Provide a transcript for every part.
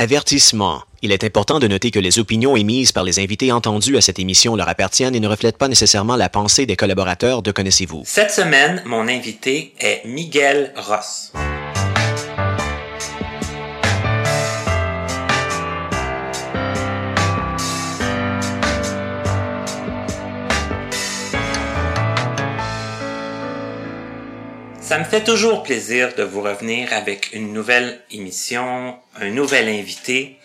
Avertissement. Il est important de noter que les opinions émises par les invités entendus à cette émission leur appartiennent et ne reflètent pas nécessairement la pensée des collaborateurs de Connaissez-vous. Cette semaine, mon invité est Miguel Ross. Ça me fait toujours plaisir de vous revenir avec une nouvelle émission, un nouvel invité,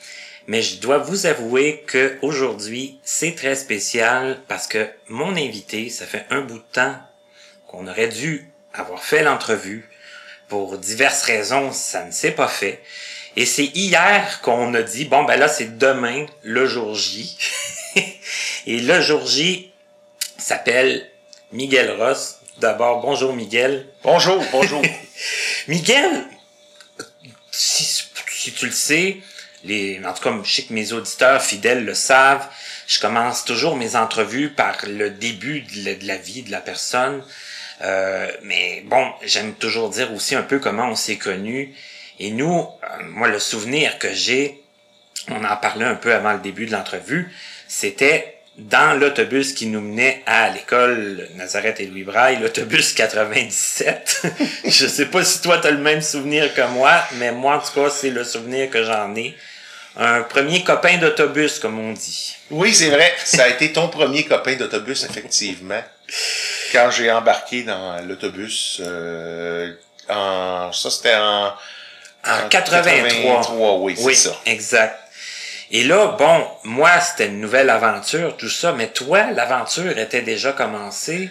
mais je dois vous avouer que aujourd'hui c'est très spécial parce que mon invité, ça fait un bout de temps qu'on aurait dû avoir fait l'entrevue. Pour diverses raisons, ça ne s'est pas fait. Et c'est hier qu'on a dit, bon ben là c'est demain, le jour J. Et le jour J s'appelle Miguel Ross. D'abord, bonjour Miguel. Bonjour, bonjour. Miguel, si, si tu le sais, les, en tout cas, je sais que mes auditeurs fidèles le savent, je commence toujours mes entrevues par le début de la, vie de la personne. Euh, mais bon, j'aime toujours dire aussi un peu comment on s'est connus. Et nous, euh, moi, le souvenir que j'ai, on en parlait un peu avant le début de l'entrevue, c'était dans l'autobus qui nous menait à l'école Nazareth et Louis Braille, l'autobus 97. je sais pas si toi tu as le même souvenir que moi, mais moi en tout cas, c'est le souvenir que j'en ai. Un premier copain d'autobus, comme on dit. Oui, c'est vrai. Ça a été ton premier copain d'autobus, effectivement. Quand j'ai embarqué dans l'autobus, euh, en, ça c'était en, en, 83. oui, c'est ça. Exact. Et là, bon, moi, c'était une nouvelle aventure, tout ça, mais toi, l'aventure était déjà commencée.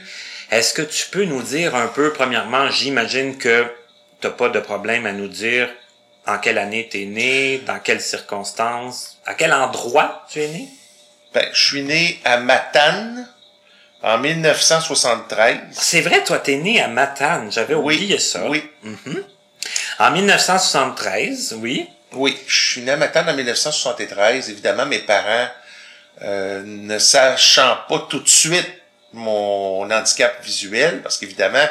Est-ce que tu peux nous dire un peu, premièrement, j'imagine que t'as pas de problème à nous dire en quelle année tu es né, dans quelles circonstances, à quel endroit tu es né? Ben, je suis né à Matane en 1973. C'est vrai, toi, t'es né à Matane. J'avais oublié ça. Oui. Mhm. En 1973, oui. Oui, je suis né à Matane en 1973. Évidemment, mes parents, euh, ne sachant pas tout de suite mon handicap visuel, parce qu'évidemment,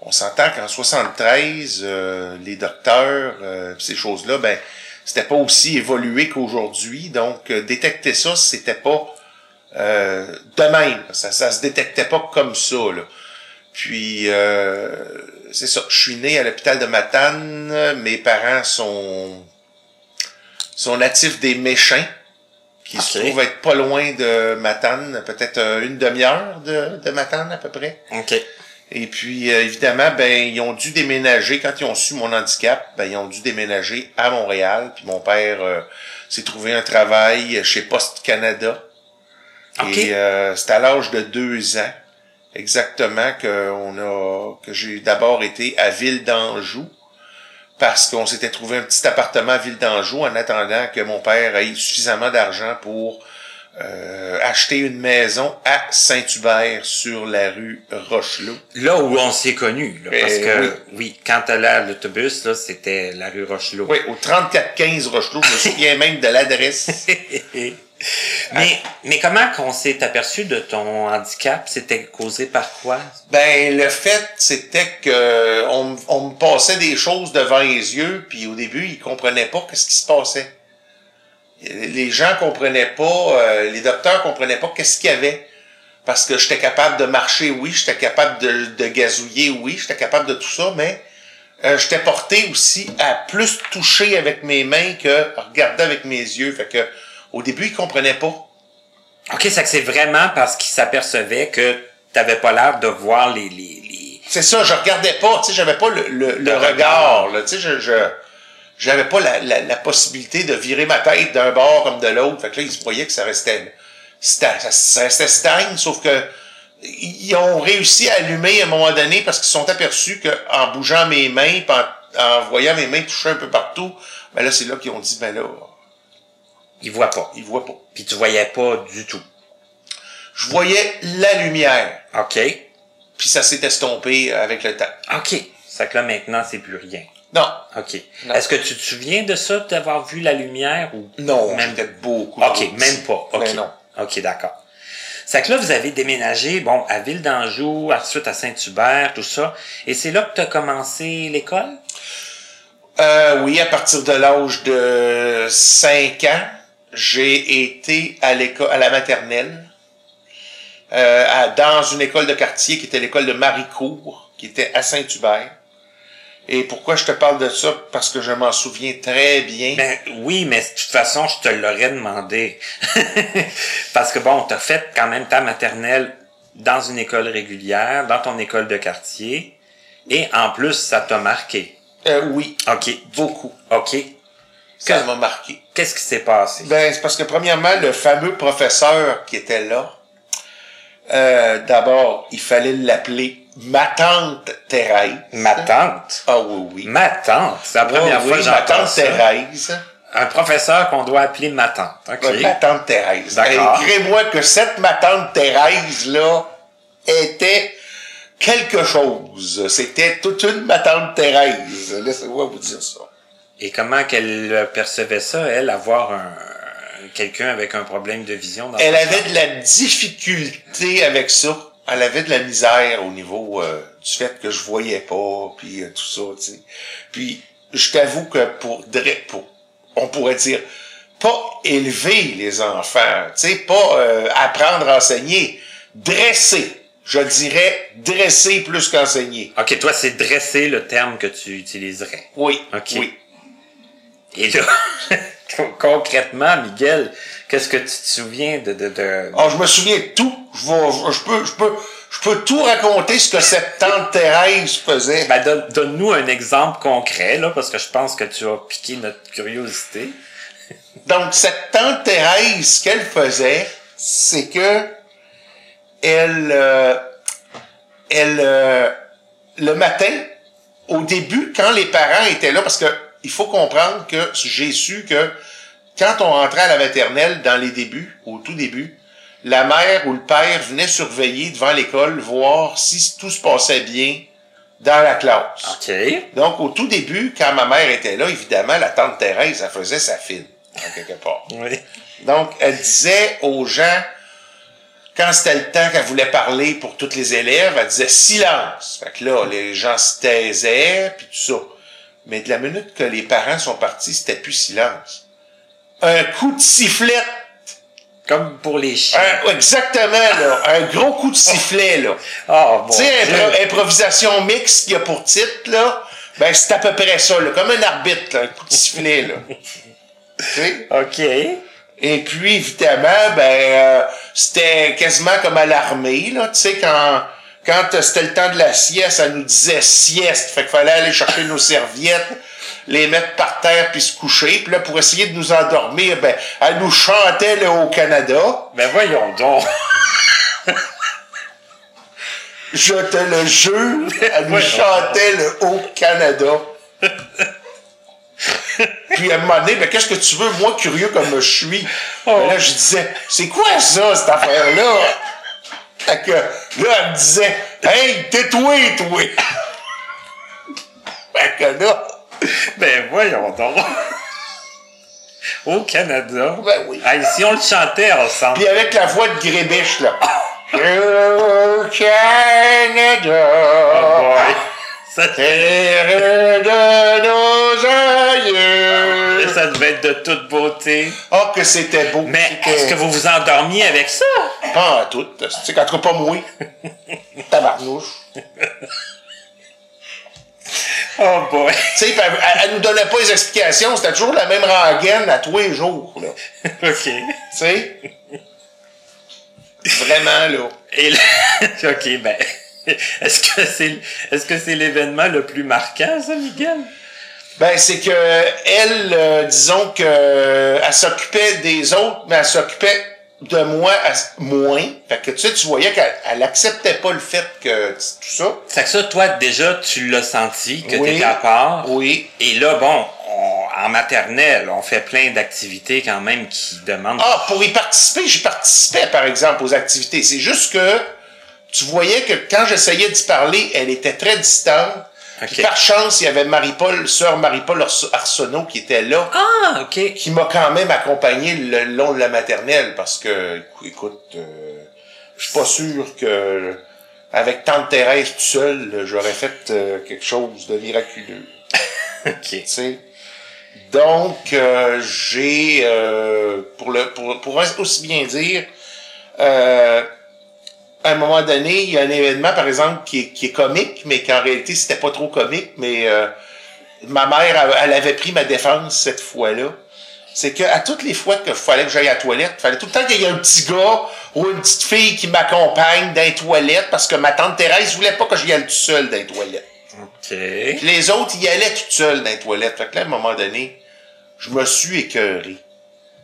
on s'entend qu'en 73, euh, les docteurs, euh, ces choses-là, ben, c'était pas aussi évolué qu'aujourd'hui. Donc, détecter ça, c'était pas de même. Ça, ça se détectait pas comme ça. Là. Puis, c'est ça. Je suis né à l'hôpital de Matane. Mes parents sont sont natifs des Méchins, qui se trouvent être pas loin de Matane, peut-être euh, une demi-heure de, de Matane à peu près. OK. Et puis, euh, évidemment, ben, ils ont dû déménager, quand ils ont su mon handicap, ben, ils ont dû déménager à Montréal. Puis mon père euh, s'est trouvé un travail chez Post Canada. Et c'est à l'âge de deux ans, exactement, que, on a, que j'ai d'abord été à Ville d'Anjou parce qu'on s'était trouvé un petit appartement à Ville d'Anjou en attendant que mon père ait suffisamment d'argent pour euh, acheter une maison à Saint-Hubert sur la rue Rochelot. Là où on s'est connus, parce eh que oui, quand t'allais à l'autobus, là, c'était la rue Rochelot. Oui, au 3415 Rochelot, je me souviens même de l'adresse. mais, mais comment qu'on s'est aperçu de ton handicap? C'était causé par quoi? Ben, le fait, c'était que on, on me passait des choses devant les yeux, puis au début, ils comprenaient pas ce qui se passait les gens comprenaient pas, euh, les docteurs comprenaient pas qu'est-ce qu'il y avait. Parce que j'étais capable de marcher, oui, j'étais capable de, de gazouiller, oui, j'étais capable de tout ça, mais euh, j'étais porté aussi à plus toucher avec mes mains que regarder avec mes yeux. Fait que au début, ils comprenaient pas. OK, c'est que c'est vraiment parce qu'ils s'apercevaient que t'avais pas l'air de voir les... les, les... C'est ça, je regardais pas, tu sais, j'avais pas le, le, regard, tu sais, je, je j'avais pas la, la, possibilité de virer ma tête d'un bord comme de l'autre. Fait que là, ils se voyaient que ça restait, ça, ça restait stagne, sauf que ils ont réussi à allumer à un moment donné parce qu'ils sont aperçus qu'en bougeant mes mains, en, en, voyant mes mains toucher un peu partout, ben là, c'est là qu'ils ont dit, ben là... Ils voient pas. Ils voient pas. Puis tu voyais pas du tout. Je voyais la lumière. OK. Puis ça s'est estompé avec le temps. OK. Ça que là, maintenant, c'est plus rien. Non. OK. Est-ce que tu te souviens de ça, d'avoir vu la lumière ou Non, même beaucoup. OK, même pas. OK. non. OK, d'accord. C'est que là, vous avez déménagé, bon, à Ville d'Anjou, ensuite à Saint-Hubert, tout ça. Et c'est là que tu as commencé l'école? Euh, oui, à partir de l'âge de 5 ans, j'ai été à l'école, à la maternelle, euh, à- dans une école de quartier qui était l'école de Maricourt, qui était à Saint-Hubert. Et pourquoi je te parle de ça? Parce que je m'en souviens très bien. Ben oui, mais de toute façon, je te l'aurais demandé. Parce que bon, t'as fait quand même ta maternelle dans une école régulière, dans ton école de quartier, et en plus, ça t'a marqué. Euh, oui, OK. beaucoup. OK. Ça m'a marqué. Qu'est-ce qui s'est passé? Ben, c'est parce que premièrement, le fameux professeur qui était là, euh, d'abord, il fallait l'appeler ma tante Thérèse. Ma tante? Ah oui, oui. Ma tante. C'est la première oui, fois que ma j'entends tante ça. Thérèse. Un professeur qu'on doit appeler ma tante. Ouais, Ma tante Thérèse. D'accord. Et moi que cette ma tante Thérèse-là était quelque chose. C'était toute une ma tante Thérèse. Laissez-moi vous dire ça. Et comment qu'elle percevait ça, elle, avoir un quelqu'un avec un problème de vision dans Elle avait de la difficulté avec ça. Elle avait de la misère au niveau euh, du fait que je voyais pas, puis euh, tout ça, tu sais. Puis je t'avoue que pour, pour, on pourrait dire, pas élever les enfants, tu sais, pas euh, apprendre à enseigner, dresser. Je dirais dresser plus qu'enseigner. OK, toi, c'est dresser le terme que tu utiliserais. Oui, Ok. oui. Et là, concrètement, Miguel, qu'est-ce que tu te souviens de... de, de... Alors, je me souviens de tout. Je, vais- je peux, je peux, je peux tout raconter ce que cette tante Thérèse faisait. Ben, donne- donne-nous un exemple concret, là, parce que je pense que tu as piqué notre curiosité. Donc, cette tante Thérèse, ce qu'elle faisait, c'est que elle, euh, elle, euh, le matin, au début, quand les parents étaient là, parce que il faut comprendre que j'ai su que quand on rentrait à la maternelle, dans les débuts, au tout début, la mère ou le père venait surveiller devant l'école, voir si tout se passait bien dans la classe. OK. Donc, au tout début, quand ma mère était là, évidemment, la tante Thérèse, elle faisait sa file, en quelque part. Oui. Donc, elle disait aux gens, quand c'était le temps qu'elle voulait parler pour tous les élèves, elle disait silence. Fait que là, les gens se taisaient, puis tout ça. Mais de la minute que les parents sont partis, c'était plus silence. Un coup de sifflet, Comme pour les chiens. un- exactement, là, un gros coup de sifflet, là. Oh, bon Tu sais, impro- improvisation mixte qu'il y a pour titre, là, ben c'est à peu près ça, là, comme un arbitre, là, un coup de sifflet, là. OK. Et puis, évidemment, ben, euh, c'était quasiment comme à l'armée, là, tu sais, quand, quand euh, c'était le temps de la sieste, elle nous disait sieste, fait qu'il fallait aller chercher nos serviettes, les mettre par terre puis se coucher, puis là, pour essayer de nous endormir, ben, elle nous chantait le Haut-Canada, Ben voyons donc. je te le jure, elle nous chantait le Haut-Canada. Puis un moment donné, ben, qu'est-ce que tu veux, moi, curieux comme je suis? Ben là, je disais, c'est quoi ça, cette affaire-là? Fait que là, elle me disait, hey, tais-toi, toi! Fait que là, Ben voyons donc. Au Canada. Ben oui. Hey, si on le chantait ensemble. puis avec la voix de Grébiche, là. Au Canada, Oh boy. Ça, terre de nos aïeux. Ça devait être de toute beauté. Oh, que c'était beau. Mais est-ce que vous vous endormiez avec ça? Pas en tout. Tu sais, qu'en tout cas, pas moi. Tabarnouche. Oh boy. Tu sais, elle, elle- nous donnait pas les explications. C'était toujours la même rengaine à tous les jours, là. OK. Tu sais? Vraiment, là. Et là, OK, ben. Est-ce que c'est est-ce que c'est l'événement le plus marquant, ça, Miguel? Ben, c'est que elle, euh, disons que elle s'occupait des autres, mais elle s'occupait de moi à- moins. Fait que tu sais, tu voyais qu'elle elle acceptait pas le fait que tout ça. C'est que ça, toi, déjà, tu l'as senti, que Oui. t'étais à part. Oui. Et là, bon, on- en maternelle, on fait plein d'activités quand même qui demandent. Ah, pour y participer, j'y participais, par exemple, aux activités. C'est juste que tu voyais que quand j'essayais d'y parler, elle était très distante. Par chance, il y avait Marie-Paul, sœur Marie-Paul Arse- Arsenault qui était là, Ah, OK. qui m'a quand même accompagné le long de la maternelle parce que, écoute, euh, je suis pas sûr que avec tante Thérèse tout seul, j'aurais fait euh, quelque chose de miraculeux. OK. tu sais? Donc, euh, j'ai, euh, pour, le, pour, pour aussi bien dire, euh, à un moment donné, il y a un événement, par exemple, qui est, qui est comique, mais qu'en réalité, c'était pas trop comique, mais euh, ma mère, elle, elle avait pris ma défense cette fois-là. C'est que à toutes les fois qu'il fallait que j'aille à la toilette, il fallait tout le temps qu'il y ait un petit gars ou une petite fille qui m'accompagne dans les toilettes parce que ma tante Thérèse voulait pas que j'y aille tout seul dans les toilettes. OK. Puis les autres, ils allaient tout seuls dans les toilettes. Fait que là, à un moment donné, je me suis écœuré.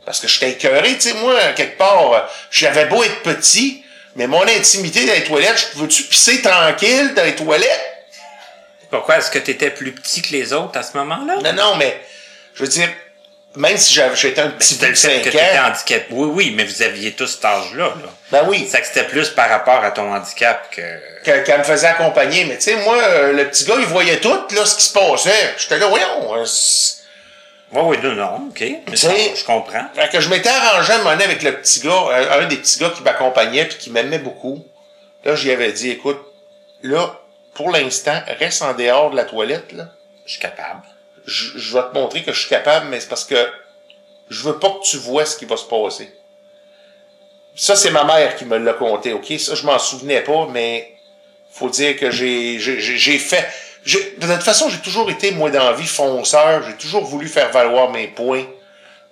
Parce que j'étais écœuré, tu sais, moi, quelque part, euh, j'avais beau être petit, mais mon intimité dans les toilettes, je veux-tu pisser tranquille dans les toilettes? Pourquoi est-ce que tu étais plus petit que les autres à ce moment-là? Non, non, mais, je veux dire, même si j'avais, j'étais un petit le de fait 5 que étais ans, handicapé. Oui, oui, mais vous aviez tous cet âge-là. Là. ben oui, C'est que c'était plus par rapport à ton handicap que. qu'elle me faisait accompagner. Mais tu sais, moi, euh, le petit gars, il voyait tout, là, ce qui se passait. J'étais là, voyons, euh, Oui, oui, non, non, OK. Mais ça, je comprends. Fait que je m'étais arrangé à un moment donné avec le petit gars, un, un des petits gars qui m'accompagnait puis qui m'aimait beaucoup. Là, j'y avais dit, écoute, là, pour l'instant, reste en dehors de la toilette, là. Je suis capable. Je, je vais te montrer que je suis capable, mais c'est parce que je veux pas que tu vois ce qui va se passer. Ça, c'est ma mère qui me l'a conté, ok? Ça, je m'en souvenais pas, mais faut dire que j'ai- j'ai fait, j'ai- de toute façon, j'ai toujours été, moi, dans la vie, fonceur. J'ai toujours voulu faire valoir mes points.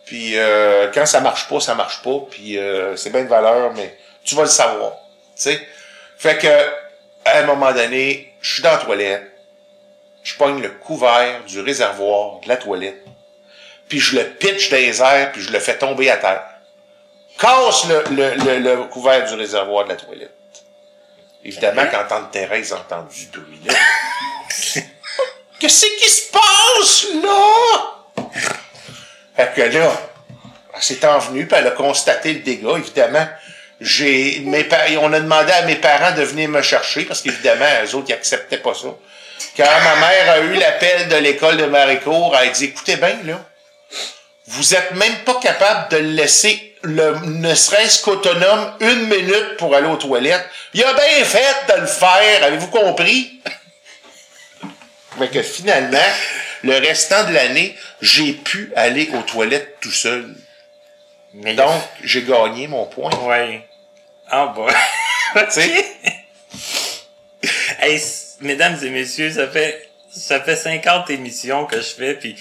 Puis, euh, quand ça marche pas, ça marche pas. Puis, euh, c'est bien de valeur, mais tu vas le savoir. Tu sais? Fait que, à un moment donné, je suis dans la toilette. Je pogne le couvert du réservoir de la toilette. Puis, je le pitch dans les airs, puis je le fais tomber à terre. Casse le, le, le, le couvert du réservoir de la toilette. Évidemment, quand tante Thérèse a entendu ce bruit-là. Qu'est-ce qui se passe, là? Fait que là, elle s'est envenue, puis elle a constaté le dégât, évidemment. J'ai, mes on a demandé à mes parents de venir me chercher, parce qu'évidemment, eux autres, ils acceptaient pas ça. Quand ma mère a eu l'appel de l'école de Maricourt, elle a dit, écoutez bien, là, vous êtes même pas capable de laisser, le, ne serait-ce qu'autonome, une minute pour aller aux toilettes. Il a bien fait de le faire, avez-vous compris? Mais que finalement, le restant de l'année, j'ai pu aller aux toilettes tout seul. Mais Donc, j'ai gagné mon point. Oui. Ah bah. Tu sais? Hey, mesdames et messieurs, ça fait ça fait 50 émissions que je fais, puis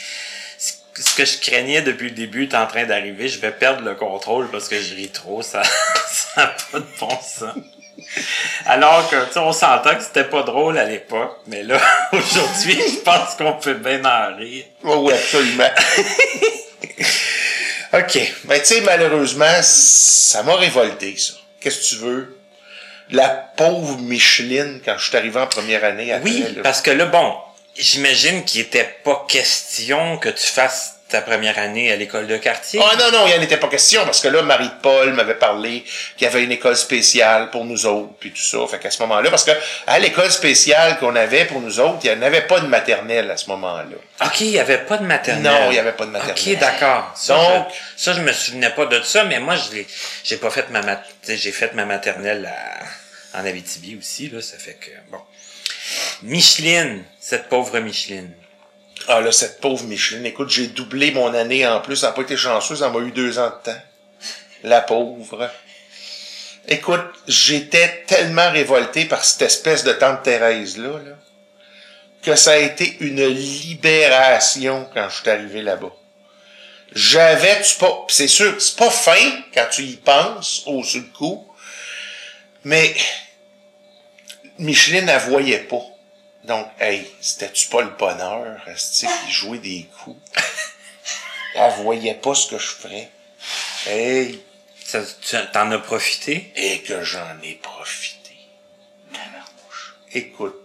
ce que je craignais depuis le début est en train d'arriver. Je vais perdre le contrôle parce que je ris trop. Ça ça n'a pas de bon sens. Alors que, tu sais, on s'entend que c'était pas drôle à l'époque, mais là, aujourd'hui, je pense qu'on peut bien en rire. Oui, oui, absolument. OK. Mais tu sais, malheureusement, ça m'a révolté, ça. Qu'est-ce que tu veux? La pauvre Micheline, quand je suis arrivé en première année après, Oui, là. parce que là, bon, j'imagine qu'il était pas question que tu fasses ta première année à l'école de quartier? Ah non, non, il n'y en était pas question, parce que là, Marie-Paul m'avait parlé qu'il y avait une école spéciale pour nous autres, puis tout ça. Fait qu'à ce moment-là, parce que à l'école spéciale qu'on avait pour nous autres, il n'y en avait pas de maternelle à ce moment-là. OK, il y avait pas de maternelle. Non, il y avait pas de maternelle. OK, d'accord. Ça, Donc- je, ça, je me souvenais pas de ça, mais moi, je l'ai, j'ai pas fait ma mat, j'ai fait ma maternelle à- en Abitibi aussi, là, ça fait que, bon. Micheline, cette pauvre Micheline. Ah là, cette pauvre Micheline, écoute, j'ai doublé mon année en plus, elle n'a pas été chanceuse, elle m'a eu deux ans de temps. La pauvre. Écoute, j'étais tellement révolté par cette espèce de tante Thérèse-là, là, que ça a été une libération quand je suis arrivé là-bas. J'avais, tu pas, c'est sûr, c'est pas fin quand tu y penses, au sur le coup, mais Micheline, elle voyait pas. Donc, hey, c'était-tu pas le bonheur, esti, qui jouait des coups? Elle voyait pas ce que je ferais. Hey, tu t'en as profité? et que j'en ai profité. Tabarnouche. Écoute,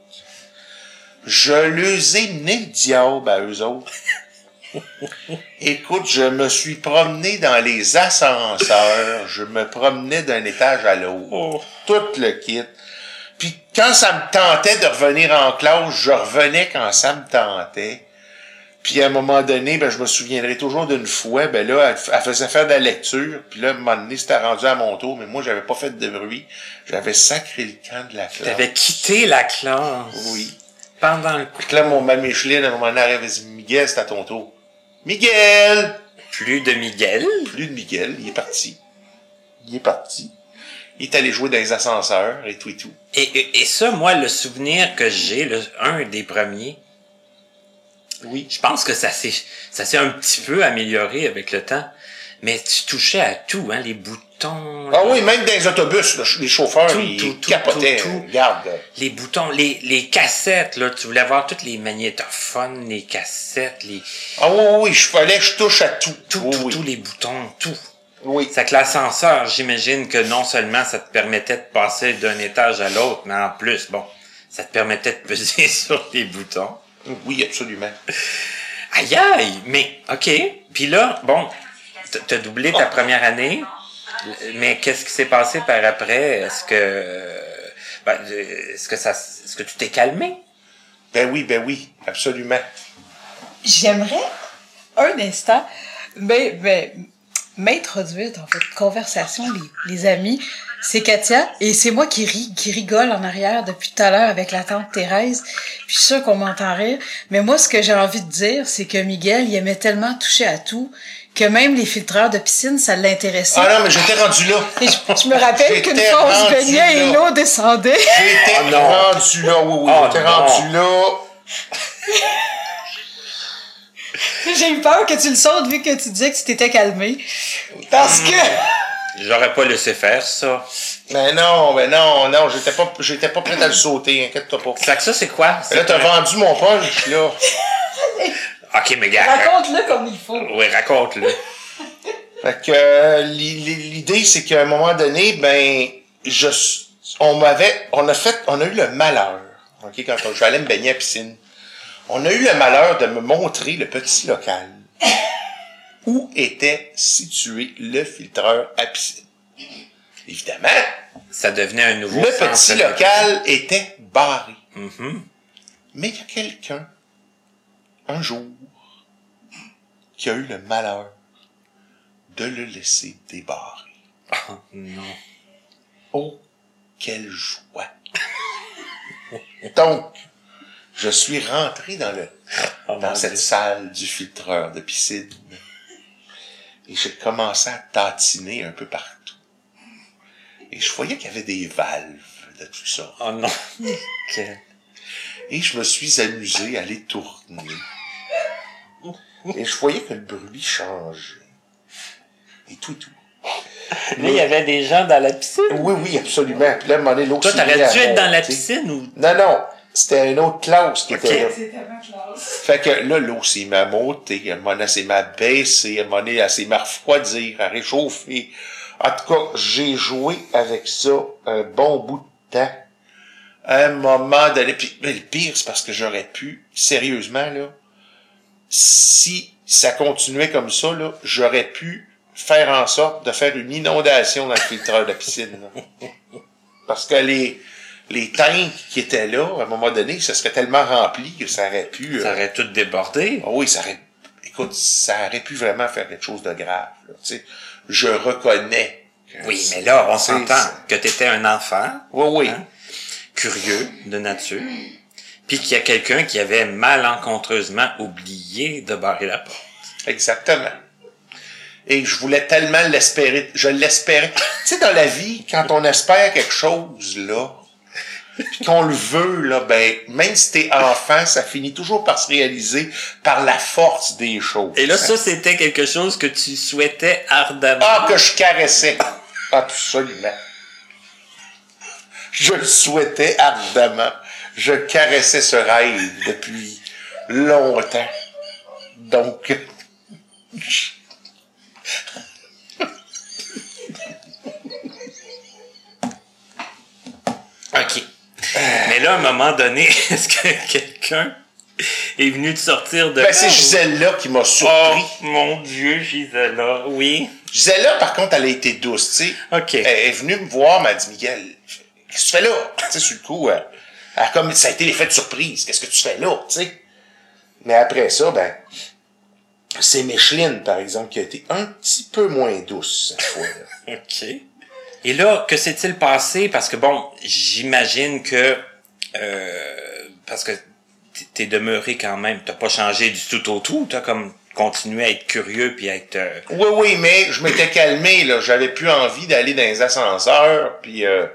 je les ai menés le diable à eux autres. Écoute, je me suis promené dans les ascenseurs, je me promenais d'un étage à l'autre. Oh. Tout le kit. Puis quand ça me tentait de revenir en classe, je revenais quand ça me tentait. Puis à un moment donné, ben, je me souviendrai toujours d'une fois, ben là, elle, elle faisait faire de la lecture, puis là, à un moment donné, c'était rendu à mon tour, mais moi, j'avais pas fait de bruit. J'avais sacré le camp de la classe. T'avais quitté la classe? Oui. Pendant le coup. Puis là, mon ma Micheline, à un moment donné, elle avait dit, Miguel, c'est à ton tour. Miguel! Plus de Miguel? Plus de Miguel, il est parti. Il est parti. Il est allé jouer dans les ascenseurs et tout et tout. Et, et, et ça, moi, le souvenir que j'ai, le, un des premiers, Oui. je pense que ça s'est, ça s'est un petit peu amélioré avec le temps. Mais tu touchais à tout, hein, les boutons. Ah oui, même dans les autobus, là, les chauffeurs, Tout, ils tout, capotaient. tout. Regarde. Les boutons, les, les cassettes, là, tu voulais avoir toutes les magnétophones, les cassettes, les, Ah oui, oui, oui, je fallait que je touche à tout. tout, oui, tout, oui. tous les boutons, tout. Oui. C'est que l'ascenseur, j'imagine que non seulement ça te permettait de passer d'un étage à l'autre, mais en plus, bon, ça te permettait de peser sur les boutons. Oui, absolument. Aïe aïe, mais ok. Puis là, bon, t'as doublé ta première année, mais qu'est-ce qui s'est passé par après? Est-ce que, ben, est-ce que ça, est-ce que tu t'es calmé? Ben oui, ben oui, absolument. J'aimerais un instant ben, ben, m'introduire dans votre conversation, les, les amis. C'est Katia et c'est moi qui ris, qui rigole en arrière depuis tout à l'heure avec la tante Thérèse. Puis je suis sûre qu'on m'entend rire. Mais moi, ce que j'ai envie de dire, c'est que Miguel, il aimait tellement toucher à tout que même les filtreurs de piscine, ça l'intéressait. Ah non, mais j'étais rendu là. Et je, je me rappelle qu'une fois, on se baignait et l'eau descendait. J'étais Oh rendu là, oui, oui, Oh j'étais rendu là. J'ai eu peur que tu le sautes vu que tu disais que tu t'étais calmé. Parce que... J'aurais pas laissé faire ça. Mais non, mais non, non, j'étais pas, j'étais pas prêt à le sauter, inquiète-toi pas. Fait que ça, c'est quoi? Là, t'as vendu mon punch, là. Ok, mais gars. Raconte-le comme il faut. Oui, raconte-le. Fait que euh, l'i- l'i- l'idée, c'est qu'à un moment donné, ben, je, on m'avait, on a fait, on a eu le malheur, ok, quand aller me baigner à la piscine, on a eu le malheur de me montrer le petit local où était situé le filtreur à piscine. Évidemment, Ça devenait un nouveau le petit de- local était barré. Mhm. Mais il y a quelqu'un, un jour, qui a eu le malheur de le laisser débarrer. Oh, non. Oh, quelle joie! Donc, je suis rentré dans le, Oh, dans cette Dieu. salle du filtreur de piscine. Et j'ai commencé à tatiner un peu partout. Et je voyais qu'il y avait des valves de tout ça. Oh non. Et je me suis amusé à les tourner. Et je voyais que le bruit changeait. Et tout et tout. Là, il y avait des gens dans la piscine? Oui, oui, absolument. Puis là, à un moment donné, l'eau Toi, s'est mise t'aurais à dû être dans la piscine ou. Non, non. C'était une autre classe qui était là. Fait que là, l'eau s'est m'a monté, à un moment donné, elle s'est m'a baissé, à un moment donné, elle s'est m'a refroidir, à réchauffer. En tout cas, j'ai joué avec ça un bon bout de temps. À un moment donné, puis mais le pire, c'est parce que j'aurais pu, sérieusement, là, si ça continuait comme ça, là, j'aurais pu faire en sorte de faire une inondation dans le filtreur de piscine. là. Parce que les, les tanks qui étaient là, à un moment donné, ça serait tellement rempli que ça aurait pu... Ça euh, aurait tout débordé. ah oui, ça aurait, écoute, ça aurait pu vraiment faire quelque chose de grave. là, tu sais. Je reconnais. que Oui, mais là, on s'entend que t'étais un enfant, Oui, oui. Hein? curieux de nature, puis qu'il y a quelqu'un qui avait malencontreusement oublié de barrer la porte. Exactement. Et je voulais tellement l'espérer. Je l'espérais. tu sais, dans la vie, quand on espère quelque chose, là, puis qu'on le veut, là, ben, même si t'es enfant, ça finit toujours par se réaliser par la force des choses. Et là, ça, c'était quelque chose que tu souhaitais ardemment. Ah, que je caressais. Absolument. Je le souhaitais ardemment. Je caressais ce rêve depuis longtemps. Donc, OK. Mais là, à un moment donné, est-ce que quelqu'un est venu te sortir de ben, c'est Gisèle-là qui m'a Oh, surpris. mon Dieu, Gisela. Oui. Gisèle-là, par contre, elle a été douce, tu sais. OK. Elle est venue me voir, m'a dit, Miguel, qu'est-ce que tu fais là? Tu sais, sur le coup, elle, elle a comme, ça a été l'effet de surprise. Qu'est-ce que tu fais là, tu sais? Mais après ça, ben, c'est Micheline, par exemple, qui a été un petit peu moins douce, cette fois-là. OK. Et là, que s'est-il passé? Parce que bon, j'imagine que euh, parce que t'es demeuré quand même. T'as pas changé du tout au tout. T'as comme continué à être curieux puis à être. euh, Oui, oui, mais je m'étais calmé, là. J'avais plus envie d'aller dans les ascenseurs, puis, euh,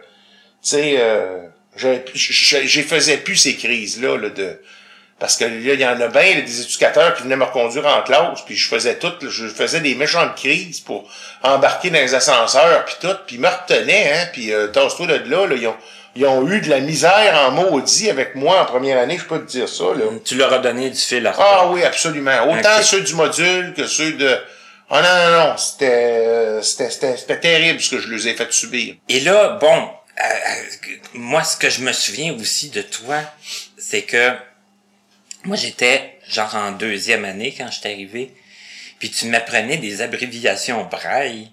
tu sais, euh, j'ai faisais plus ces crises-là, là, de... Parce que là, il y en a bien, là, des éducateurs qui venaient me reconduire en classe, puis je faisais tout, là, je faisais des méchantes crises pour embarquer dans les ascenseurs, puis tout, puis ils me retenaient, hein, puis euh, tasse-toi de là, là, ils ont, ils ont eu de la misère en maudit avec moi en première année, je peux te dire ça, là. Tu leur as donné du fil à Ah oui, absolument. Autant ceux du module que ceux de... Ah non, non, non, c'était, euh, c'était, c'était, c'était terrible ce que je les ai fait subir. Et là, bon, euh, euh, moi, ce que je me souviens aussi de toi, c'est que moi, j'étais genre en deuxième année quand je suis arrivé, puis tu m'apprenais des abréviations braille.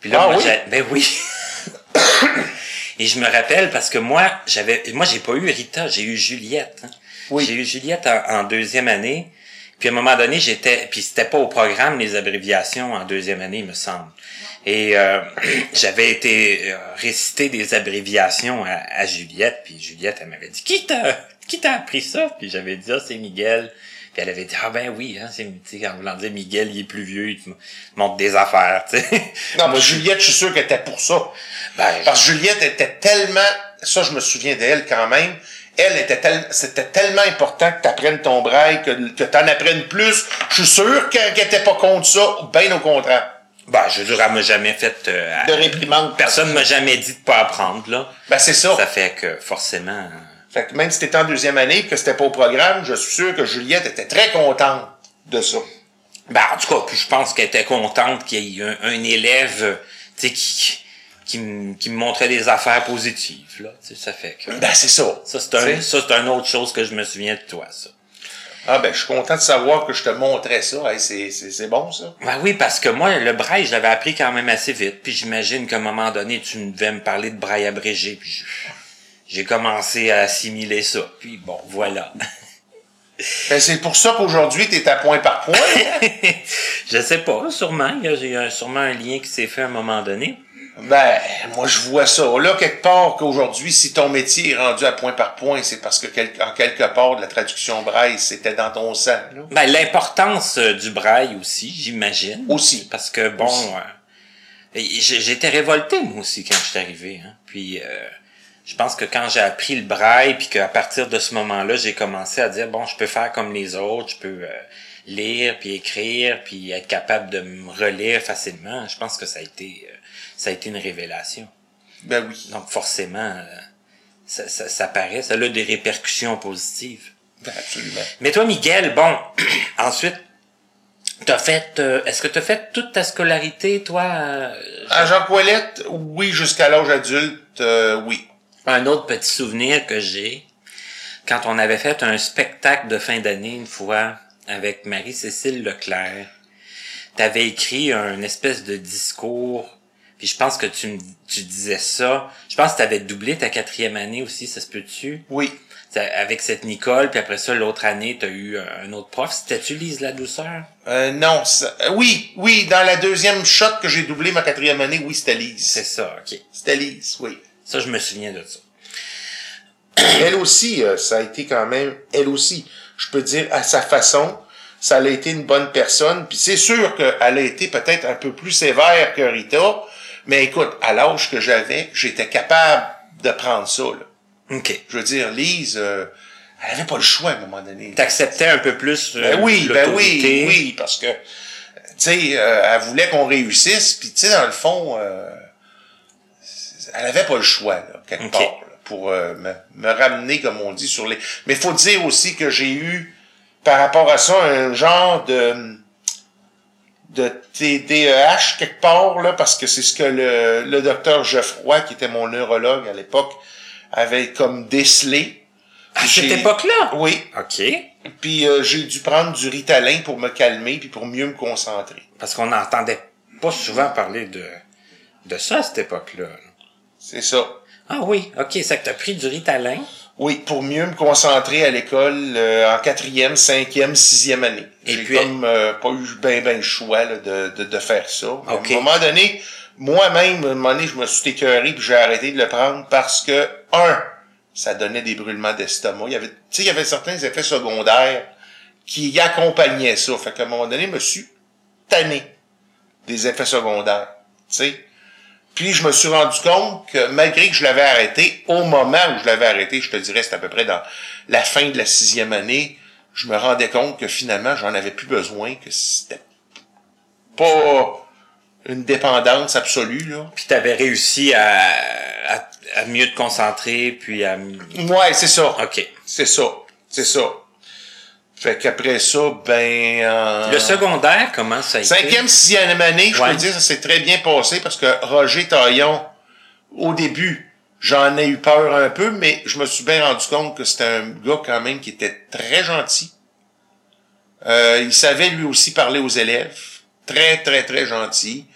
Puis là, Ah moi, oui? j'ai- ben oui. Et je me rappelle parce que moi, j'avais, moi, j'ai pas eu Rita, j'ai eu Juliette. hein. Oui. J'ai eu Juliette en, en deuxième année. Puis à un moment donné, j'étais, puis c'était pas au programme les abréviations en deuxième année, il me semble. Et euh, j'avais été euh, réciter des abréviations à, à Juliette, puis Juliette, elle m'avait dit qui t'a qui t'a appris ça? Puis j'avais dit ah c'est Miguel. Puis elle avait dit ah ben oui, hein, c'est en voulant dire Miguel, il est plus vieux, il te montre des affaires, tu sais. Non, mais Juliette, je suis sûr qu'elle était pour ça. Ben, Parce que Juliette était tellement... Ça, je me souviens d'elle quand même. Elle était tellement... C'était tellement important que tu apprennes ton braille, que, que tu en apprennes plus. Je suis sûr qu'elle qu'elle était pas contre ça, bien au contraire. ben, je veux dire, elle m'a jamais fait euh, De réprimande. Personne m'a jamais dit de pas apprendre là. Ben, c'est ça. Ça fait que forcément. Fait que même si t'étais en deuxième année, que c'était pas au programme, je suis sûr que Juliette était très contente de ça. Ben, en tout cas, puis je pense qu'elle était contente qu'il y ait un, un élève, euh, tu sais, qui, qui, me- qui me montrait des affaires positives, là. Tu sais, ça fait que. Ben, c'est ça. Ça, c'est un, ça, c'est une autre chose que je me souviens de toi, ça. Ah, ben, je suis content de savoir que je te montrais ça. Hey, c'est, c'est, c'est bon, ça. Ben oui, parce que moi, le braille, je l'avais appris quand même assez vite. Puis j'imagine qu'à un moment donné, tu devais me parler de braille abrégé. Puis je- j'ai commencé à assimiler ça. Puis bon, voilà. Ben, c'est pour ça qu'aujourd'hui, t'es à point par point. hein? je sais pas, sûrement. Il y a, sûrement un lien qui s'est fait à un moment donné. ben, moi, je vois ça. Là, quelque part, qu'aujourd'hui, si ton métier est rendu à point par point, c'est parce que, quel- en quelque part, de la traduction braille, c'était dans ton sang, là. Ben, l'importance euh, du braille aussi, j'imagine. Aussi. Parce que, bon, euh, j'étais révolté, moi aussi, quand je suis arrivé. Hein. Puis, euh, je pense que quand j'ai appris le braille, puis qu'à partir de ce moment-là, j'ai commencé à dire, bon, je peux faire comme les autres, je peux euh, lire, puis écrire, puis être capable de me relire facilement. Je pense que ça a été, euh, ça a été une révélation. Ben oui. Donc, forcément, euh, ça, ça, ça paraît, ça a des répercussions positives. Ben, absolument. Mais toi, Miguel, bon, ensuite, t'as fait, euh, est-ce que t'as fait toute ta scolarité, toi? euh, À Jean Poilette, oui, jusqu'à l'âge adulte, euh, oui. Un autre petit souvenir que j'ai, quand on avait fait un spectacle de fin d'année une fois avec Marie-Cécile Leclerc, t'avais écrit un espèce de discours, puis je pense que tu, me- tu disais ça. Je pense que t'avais doublé ta quatrième année aussi, ça se peut-tu? Oui. Avec cette Nicole, puis après ça, l'autre année, t'as eu un autre prof. C'était-tu Lise la douceur? Euh, non, ça- euh, oui, oui, dans la deuxième shot que j'ai doublé ma quatrième année, oui, c'était C'est Lise. ça, ok. C'était Lise, oui. Ça, je me souviens de ça. Elle aussi, euh, ça a été quand même, elle aussi, je peux dire, à sa façon, ça a été une bonne personne. Puis c'est sûr qu'elle a été peut-être un peu plus sévère que Rita, mais écoute, à l'âge que j'avais, j'étais capable de prendre ça. Là. OK. Je veux dire, Lise, euh, elle avait pas le choix à un moment donné. T'acceptais un peu plus euh, Ben oui, ben oui, oui, parce que, tu sais, euh, elle voulait qu'on réussisse, puis tu sais, dans le fond, euh, elle avait pas le choix, là, quelque part, là, pour euh, me, me ramener, comme on dit, sur les... Mais faut dire aussi que j'ai eu, par rapport à ça, un genre de de TDEH quelque part, là, parce que c'est ce que le, le docteur Geoffroy, qui était mon neurologue à l'époque, avait comme décelé. À cette époque-là? Oui, OK. puis euh, j'ai dû prendre du Ritalin pour me calmer puis pour mieux me concentrer. Parce qu'on n'entendait pas souvent parler de, de ça à cette époque-là. C'est ça. Ah oui, OK. Ça que t'as pris du Ritalin. Oui, pour mieux me concentrer à l'école euh, en quatrième, cinquième, sixième année. Et J'ai puis- comme euh, pas eu ben ben le choix là, de, de, de faire ça. Mais Ok. À un moment donné, moi-même, à un moment donné, je me suis écœuré puis j'ai arrêté de le prendre parce que, un, ça donnait des brûlements d'estomac. Il y avait, tu sais, il y avait certains effets secondaires qui accompagnaient ça. Fait qu'à un moment donné, je me suis tanné des effets secondaires, tu sais. Puis je me suis rendu compte que malgré que je l'avais arrêté, au moment où je l'avais arrêté, je te dirais, c'était à peu près dans la fin de la sixième année, je me rendais compte que finalement, j'en avais plus besoin, que c'était pas une dépendance absolue, là. Puis t'avais réussi à, à, à mieux te concentrer, puis à... Ouais, c'est ça. OK. C'est ça. C'est ça. Fait qu'après ça, ben... euh, Le secondaire, comment ça a été? Cinquième, sixième année, je Ouais. peux dire, ça s'est très bien passé parce que Roger Taillon, au début, j'en ai eu peur un peu, mais je me suis bien rendu compte que c'était un gars quand même qui était très gentil. Euh, il savait lui aussi parler aux élèves. Très, très, très gentil.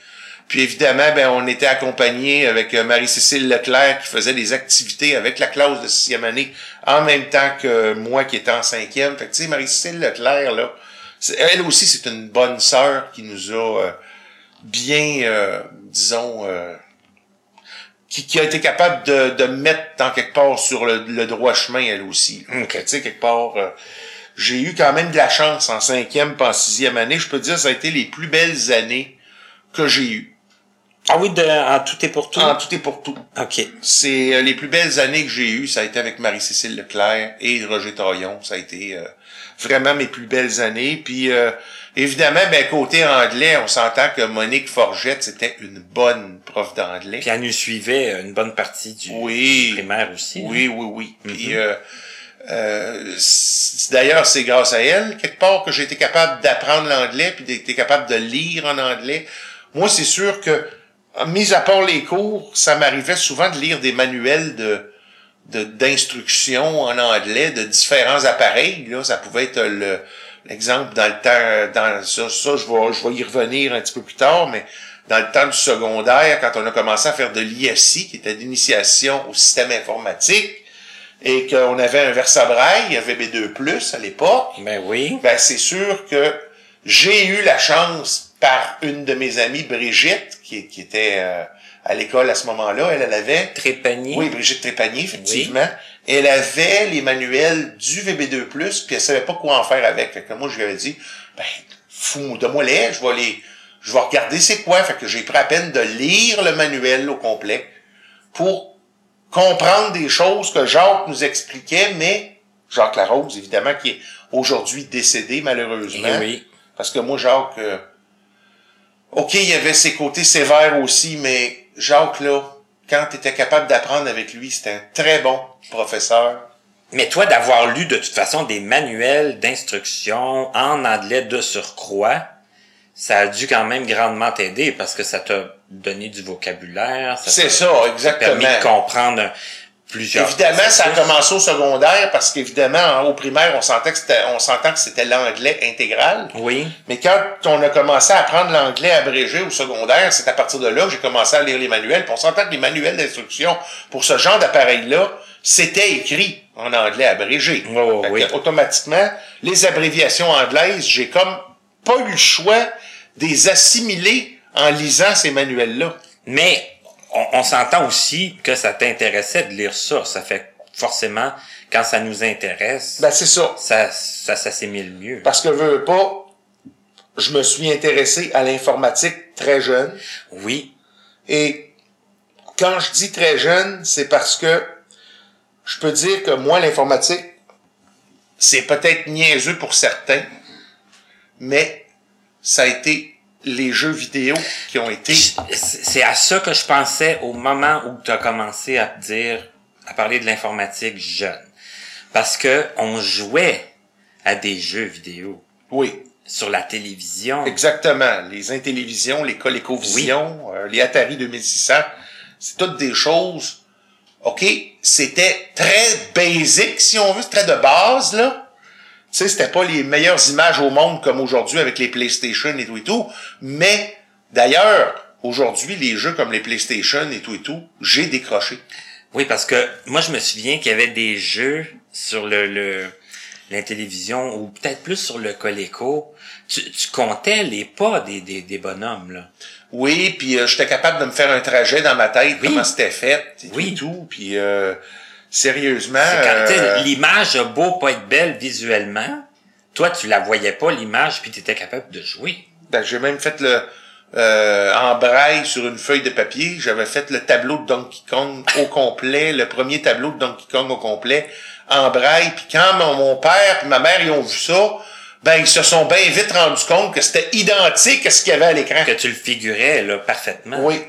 Puis évidemment, ben, on était accompagné avec euh, Marie-Cécile Leclerc qui faisait des activités avec la classe de sixième année en même temps que moi qui étais en cinquième. Fait que tu sais, Marie-Cécile Leclerc, là, elle aussi, c'est une bonne sœur qui nous a euh, bien, euh, disons, euh, qui, qui a été capable de, de mettre en quelque part sur le, le droit chemin, elle aussi. Tu sais, quelque part, euh, j'ai eu quand même de la chance en cinquième pas en sixième année. Je peux dire, ça a été les plus belles années que j'ai eues. Ah oui, de, en tout et pour tout? En tout et pour tout. OK. C'est euh, les plus belles années que j'ai eues, ça a été avec Marie-Cécile Leclerc et Roger Taillon. Ça a été euh, vraiment mes plus belles années. Puis euh, évidemment, ben côté anglais, on s'entend que Monique Forgette, c'était une bonne prof d'anglais. Puis elle nous suivait une bonne partie du Oui. primaire aussi. hein? Oui, oui, oui. Puis, euh, euh, d'ailleurs, c'est grâce à elle, quelque part, que j'ai été capable d'apprendre l'anglais, puis d'être capable de lire en anglais. Moi, c'est sûr que, mis à part les cours, ça m'arrivait souvent de lire des manuels de d'instruction en anglais de différents appareils. Là, ça pouvait être le l'exemple dans le temps, dans ça, ça je vais je vais y revenir un petit peu plus tard, mais dans le temps du secondaire, quand on a commencé à faire de l'ISI, qui était l'initiation au système informatique, et qu'on avait un Versabraille, un VB2+, à l'époque, Ben oui. ben c'est sûr que j'ai eu la chance par une de mes amies, Brigitte, qui, qui était euh, à l'école à ce moment-là, elle, elle avait Trépanier. oui, Brigitte Trépanier, effectivement. Elle avait les manuels du VB2+, puis elle savait pas quoi en faire avec. Fait que moi, je lui avais dit, ben, fou, donne-moi les, je vais les, je vais regarder c'est quoi. Fait que j'ai pris à peine de lire le manuel au complet pour comprendre des choses que Jacques nous expliquait, mais Jacques Larose, évidemment, qui est aujourd'hui décédé, malheureusement. Eh oui. Parce que moi, Jacques, euh, OK, il y avait ses côtés sévères aussi, mais Jacques, là, quand tu étais capable d'apprendre avec lui, c'était un très bon professeur. Mais toi, d'avoir lu de toute façon des manuels d'instruction en anglais de surcroît, ça a dû quand même grandement t'aider parce que ça t'a donné du vocabulaire. C'est ça, t'a exactement. permis de comprendre plusieurs. Évidemment, ça a commencé au secondaire parce qu'évidemment, en- au primaire, on sentait que c'était, on s'entend que c'était l'anglais intégral. Oui. Mais quand on a commencé à apprendre l'anglais abrégé au secondaire, c'est à partir de là que j'ai commencé à lire les manuels. Puis on s'entend que les manuels d'instruction pour ce genre d'appareil-là, c'était écrit en anglais abrégé. Fait que, oui. automatiquement, les abréviations anglaises, j'ai comme pas eu le choix de les assimiler en lisant ces manuels-là. Mais on, on s'entend aussi que ça t'intéressait de lire ça. Ça fait forcément, quand ça nous intéresse, Ben, c'est ça. ça, ça s'assimile mieux. Parce que veux pas, je me suis intéressé à l'informatique très jeune. Oui. Et quand je dis très jeune, c'est parce que je peux dire que moi, l'informatique, c'est peut-être niaiseux pour certains, mais ça a été les jeux vidéo qui ont été... C'est à ça que je pensais au moment où tu as commencé à te dire, à parler de l'informatique jeune. Parce que on jouait à des jeux vidéo Oui, sur la télévision. exactement. Les Intellivisions, les ColecoVision, euh, les Atari 2600, c'est toutes des choses... OK, c'était très basic, si on veut, très de base, là. Tu sais, c'était pas les meilleures images au monde comme aujourd'hui avec les PlayStation et tout et tout. Mais, d'ailleurs, aujourd'hui, les jeux comme les PlayStation et tout et tout, j'ai décroché. Oui, parce que moi, je me souviens qu'il y avait des jeux sur le, le l'intélévision ou peut-être plus sur le Coleco. Tu, tu comptais les pas des, des, des bonhommes, là. Oui, puis euh, j'étais capable de me faire un trajet dans ma tête, Oui. comment c'était fait, et tout Oui. et tout. Puis, euh, Sérieusement. Euh, L'image a beau pas être belle visuellement, toi, tu la voyais pas, l'image, puis tu étais capable de jouer. ben, j'ai même fait le euh, en braille sur une feuille de papier. J'avais fait le tableau de Donkey Kong au complet, le premier tableau de Donkey Kong au complet en braille. Puis quand mon, mon père puis ma mère ils ont vu ça, ben ils se sont bien vite rendus compte que c'était identique à ce qu'il y avait à l'écran. Que tu le figurais, là, parfaitement. Oui.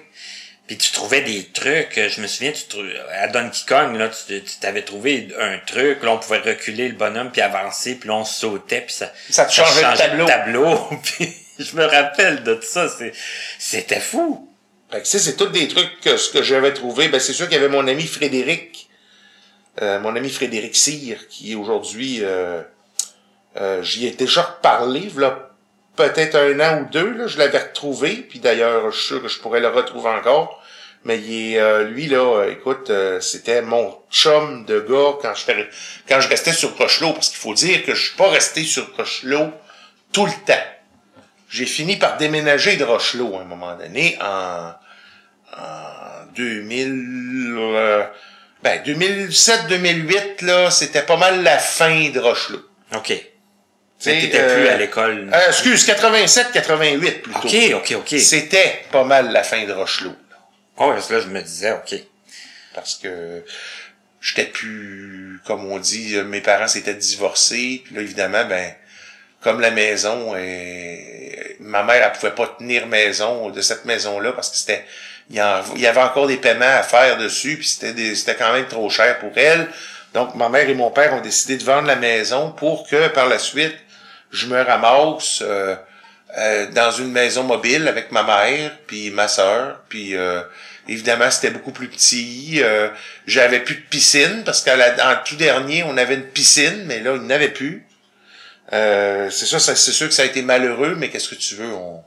Puis tu trouvais des trucs, euh, je me souviens, tu trou- à Donkey Kong, là, tu tu t'avais trouvé un truc, là, on pouvait reculer le bonhomme, puis avancer, puis là, on sautait, puis ça, Ça te changeait le tableau. tableau. puis je me rappelle de tout ça, c'est, c'était fou. Fait que, tu sais, c'est tous des trucs que ce que j'avais trouvé. Ben, c'est sûr qu'il y avait mon ami Frédéric, euh, mon ami Frédéric Cyr, qui est aujourd'hui, euh, euh, j'y ai déjà reparlé, là, peut-être un an ou deux, là, je l'avais retrouvé, puis d'ailleurs, je suis sûr que je pourrais le retrouver encore. Mais il est, euh, lui, là, euh, écoute, euh, c'était mon chum de gars quand je, quand je restais sur Rochelot, parce qu'il faut dire que je suis pas resté sur Rochelot tout le temps. J'ai fini par déménager de Rochelot à un moment donné en, en 2000, euh, ben 2007-2008 là, c'était pas mal la fin de Rochelot. OK. T'étais euh, plus à l'école. Euh, excuse, 87-88 plutôt. OK, OK, OK. C'était pas mal la fin de Rochelot. Oh, parce que là, je me disais, OK. parce que j'étais plus, comme on dit, euh, mes parents s'étaient divorcés, puis là, évidemment, ben, comme la maison, est- ma mère, elle pouvait pas tenir maison de cette maison-là, parce que c'était, il y, en- il y avait encore des paiements à faire dessus, puis c'était des- c'était quand même trop cher pour elle. Donc, ma mère et mon père ont décidé de vendre la maison pour que, par la suite, je me ramasse euh, euh, dans une maison mobile avec ma mère puis ma sœur puis euh, évidemment c'était beaucoup plus petit euh, j'avais plus de piscine parce qu'en tout dernier on avait une piscine mais là il n'avait plus euh, c'est ça, ça- c'est sûr que ça a été malheureux mais qu'est-ce que tu veux on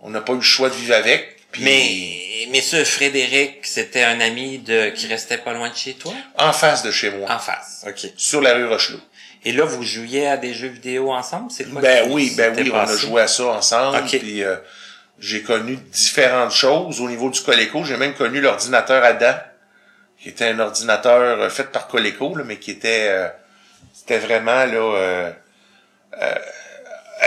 on n'a pas eu le choix de vivre avec puis Mais, mais ce Frédéric, c'était un ami de, qui restait pas loin de chez toi? en face de chez moi En face. OK. sur la rue Rochelot Et là, vous jouiez à des jeux vidéo ensemble? C'est quoi Ben oui, ben oui, on a joué à ça ensemble. Ok. Puis euh, j'ai connu différentes choses au niveau du Coleco. J'ai même connu l'ordinateur Adam, qui était un ordinateur euh, fait par Coleco, là, mais qui était euh, c'était vraiment là euh, euh,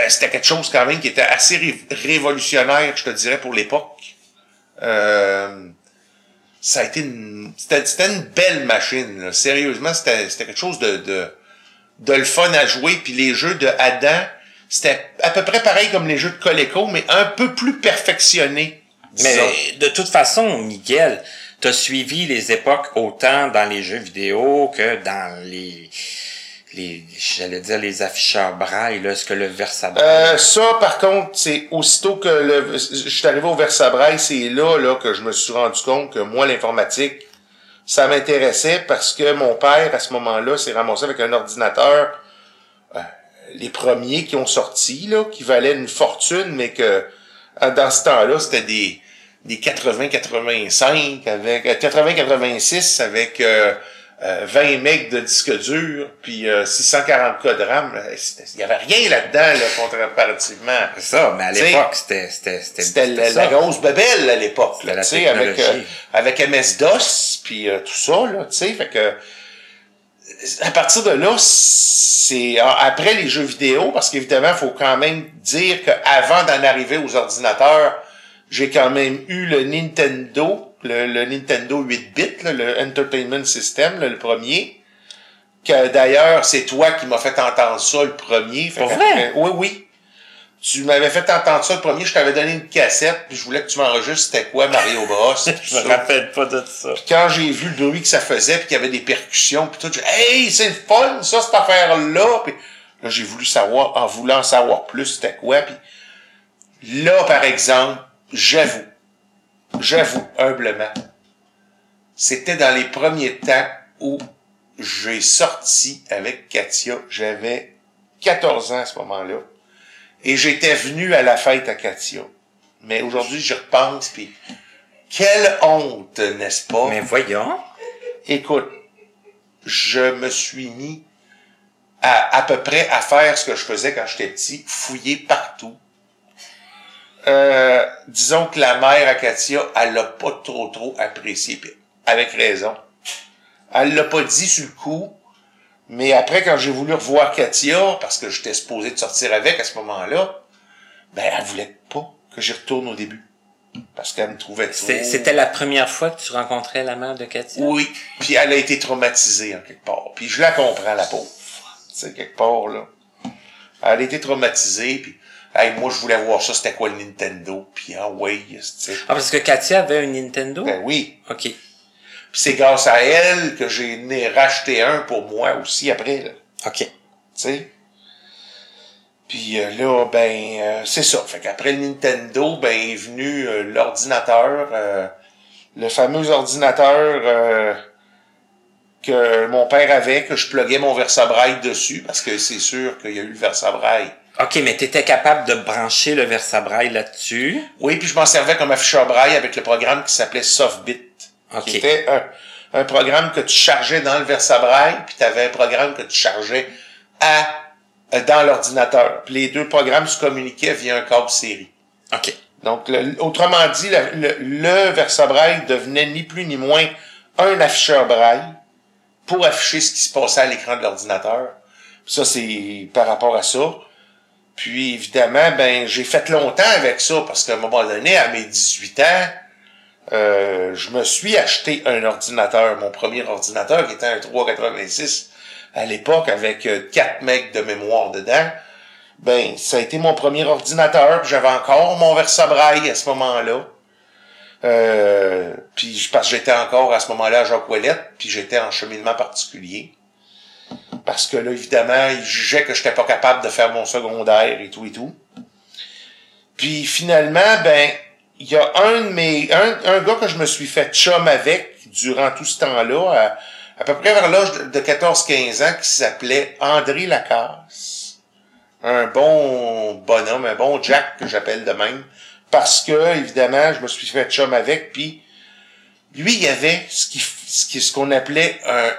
c'était quelque chose quand même qui était assez ré- révolutionnaire, je te dirais, pour l'époque. Euh, ça a été une, c'était, une belle machine. là. Sérieusement, c'était, c'était quelque chose de, de, de le fun à jouer. Puis les jeux de Adam, c'était à peu près pareil comme les jeux de Coleco, mais un peu plus perfectionnés. disons. Mais de toute façon, Miguel, t'as suivi les époques autant dans les jeux vidéo que dans les, les j'allais dire les afficheurs braille, là, ce que le Versabraille. Euh, ça, par contre, c'est aussitôt que le, je suis arrivé au Versabraille, c'est là, là, que je me suis rendu compte que moi, l'informatique, ça m'intéressait parce que mon père, à ce moment-là, s'est ramassé avec un ordinateur, les premiers qui ont sorti, là, qui valaient une fortune, mais que, euh, dans ce temps-là, c'était des, des 80-85 avec, euh, 80-86 avec, euh, euh, 20 megs de disque dur, puis euh, 640 codes RAM. là. C'était- Il y avait rien là-dedans, là, comparativement. C'est ça, mais à l'époque, c'était, c'était, la, la grosse babelle à l'époque, avec, euh, avec MS-DOS, puis euh, tout ça, là, tu sais, fait que à partir de là, c'est a- après les jeux vidéo, parce qu'évidemment, il faut quand même dire qu'avant d'en arriver aux ordinateurs, j'ai quand même eu le Nintendo, le, le Nintendo 8-bit, là, le Entertainment System, là, le premier. Que d'ailleurs, c'est toi qui m'as fait entendre ça le premier. Pour vrai? Oui, oui. Tu m'avais fait entendre ça le premier, je t'avais donné une cassette, puis je voulais que tu m'enregistres c'était quoi Mario Bros. Je me ça. rappelle pas de ça. Quand j'ai vu le bruit que ça faisait, puis qu'il y avait des percussions, puis tout, j'ai dit, hey, c'est le fun, ça, cette affaire-là. Puis là, j'ai voulu savoir, en voulant savoir plus, c'était quoi. Puis là, par exemple, j'avoue, j'avoue humblement, c'était dans les premiers temps où j'ai sorti avec Katia. J'avais 14 ans à ce moment-là. Et j'étais venu à la fête à Katia. Mais aujourd'hui, j'y repense, puis quelle honte, n'est-ce pas? Mais voyons. Écoute, je me suis mis à à peu près à faire ce que je faisais quand j'étais petit, fouiller partout. Euh, disons que la mère à Katia, elle l'a pas trop trop apprécié, avec raison. Elle l'a pas dit sur le coup. Mais après, quand j'ai voulu revoir Katia, parce que j'étais supposé de sortir avec à ce moment-là, ben, elle voulait pas que j'y retourne au début. Parce qu'elle me trouvait trop... C'est- C'était la première fois que tu rencontrais la mère de Katia? Oui. Puis elle a été traumatisée, en quelque part. Puis je la comprends, la pauvre. Tu sais, quelque part, là. Elle a été traumatisée, puis... Hey, moi, je voulais voir ça, c'était quoi le Nintendo? Puis, ah, ouais, tu sais. Ah, parce que Katia avait un Nintendo? Ben oui. OK. C'est grâce à elle que j'ai racheté un pour moi aussi après, là. OK. Tu sais? Puis euh, là, ben, euh, c'est ça. Fait qu'après le Nintendo, ben, est venu euh, l'ordinateur, euh, le fameux ordinateur euh, que mon père avait, que je pluguais mon Versabraille dessus, parce que c'est sûr qu'il y a eu le Versabraille. OK, mais t'étais capable de brancher le Versabraille là-dessus? Oui, puis je m'en servais comme afficheur braille avec le programme qui s'appelait Softbit. OK. Qui était un, un programme que tu chargeais dans le Versabraille, puis tu avais un programme que tu chargeais à, euh, dans l'ordinateur. Puis les deux programmes se communiquaient via un câble série. OK. Donc, le- autrement dit, la- le, le Versabraille devenait ni plus ni moins un afficheur braille pour afficher ce qui se passait à l'écran de l'ordinateur. Puis Ça, c'est par rapport à ça. Puis, évidemment, ben, j'ai fait longtemps avec ça parce qu'à un moment donné, à mes 18 ans, euh, je me suis acheté un ordinateur, mon premier ordinateur qui était un 386 à l'époque avec euh, 4 megs de mémoire dedans. Ben, ça a été mon premier ordinateur, j'avais encore mon Versabraille à ce moment-là. Euh, puis parce que j'étais encore à ce moment-là à Jacques puis j'étais en cheminement particulier. Parce que là, évidemment, il jugeait que j'étais pas capable de faire mon secondaire et tout et tout. Puis finalement, ben, il y a un de mes, un, un gars que je me suis fait chum avec durant tout ce temps-là, à, à peu près vers l'âge de, de 14-15 ans, qui s'appelait André Lacasse. Un bon bonhomme, un bon Jack que j'appelle de même. Parce que, évidemment, je me suis fait chum avec, puis lui, il y avait ce qui, ce qui, ce qu'on appelait un,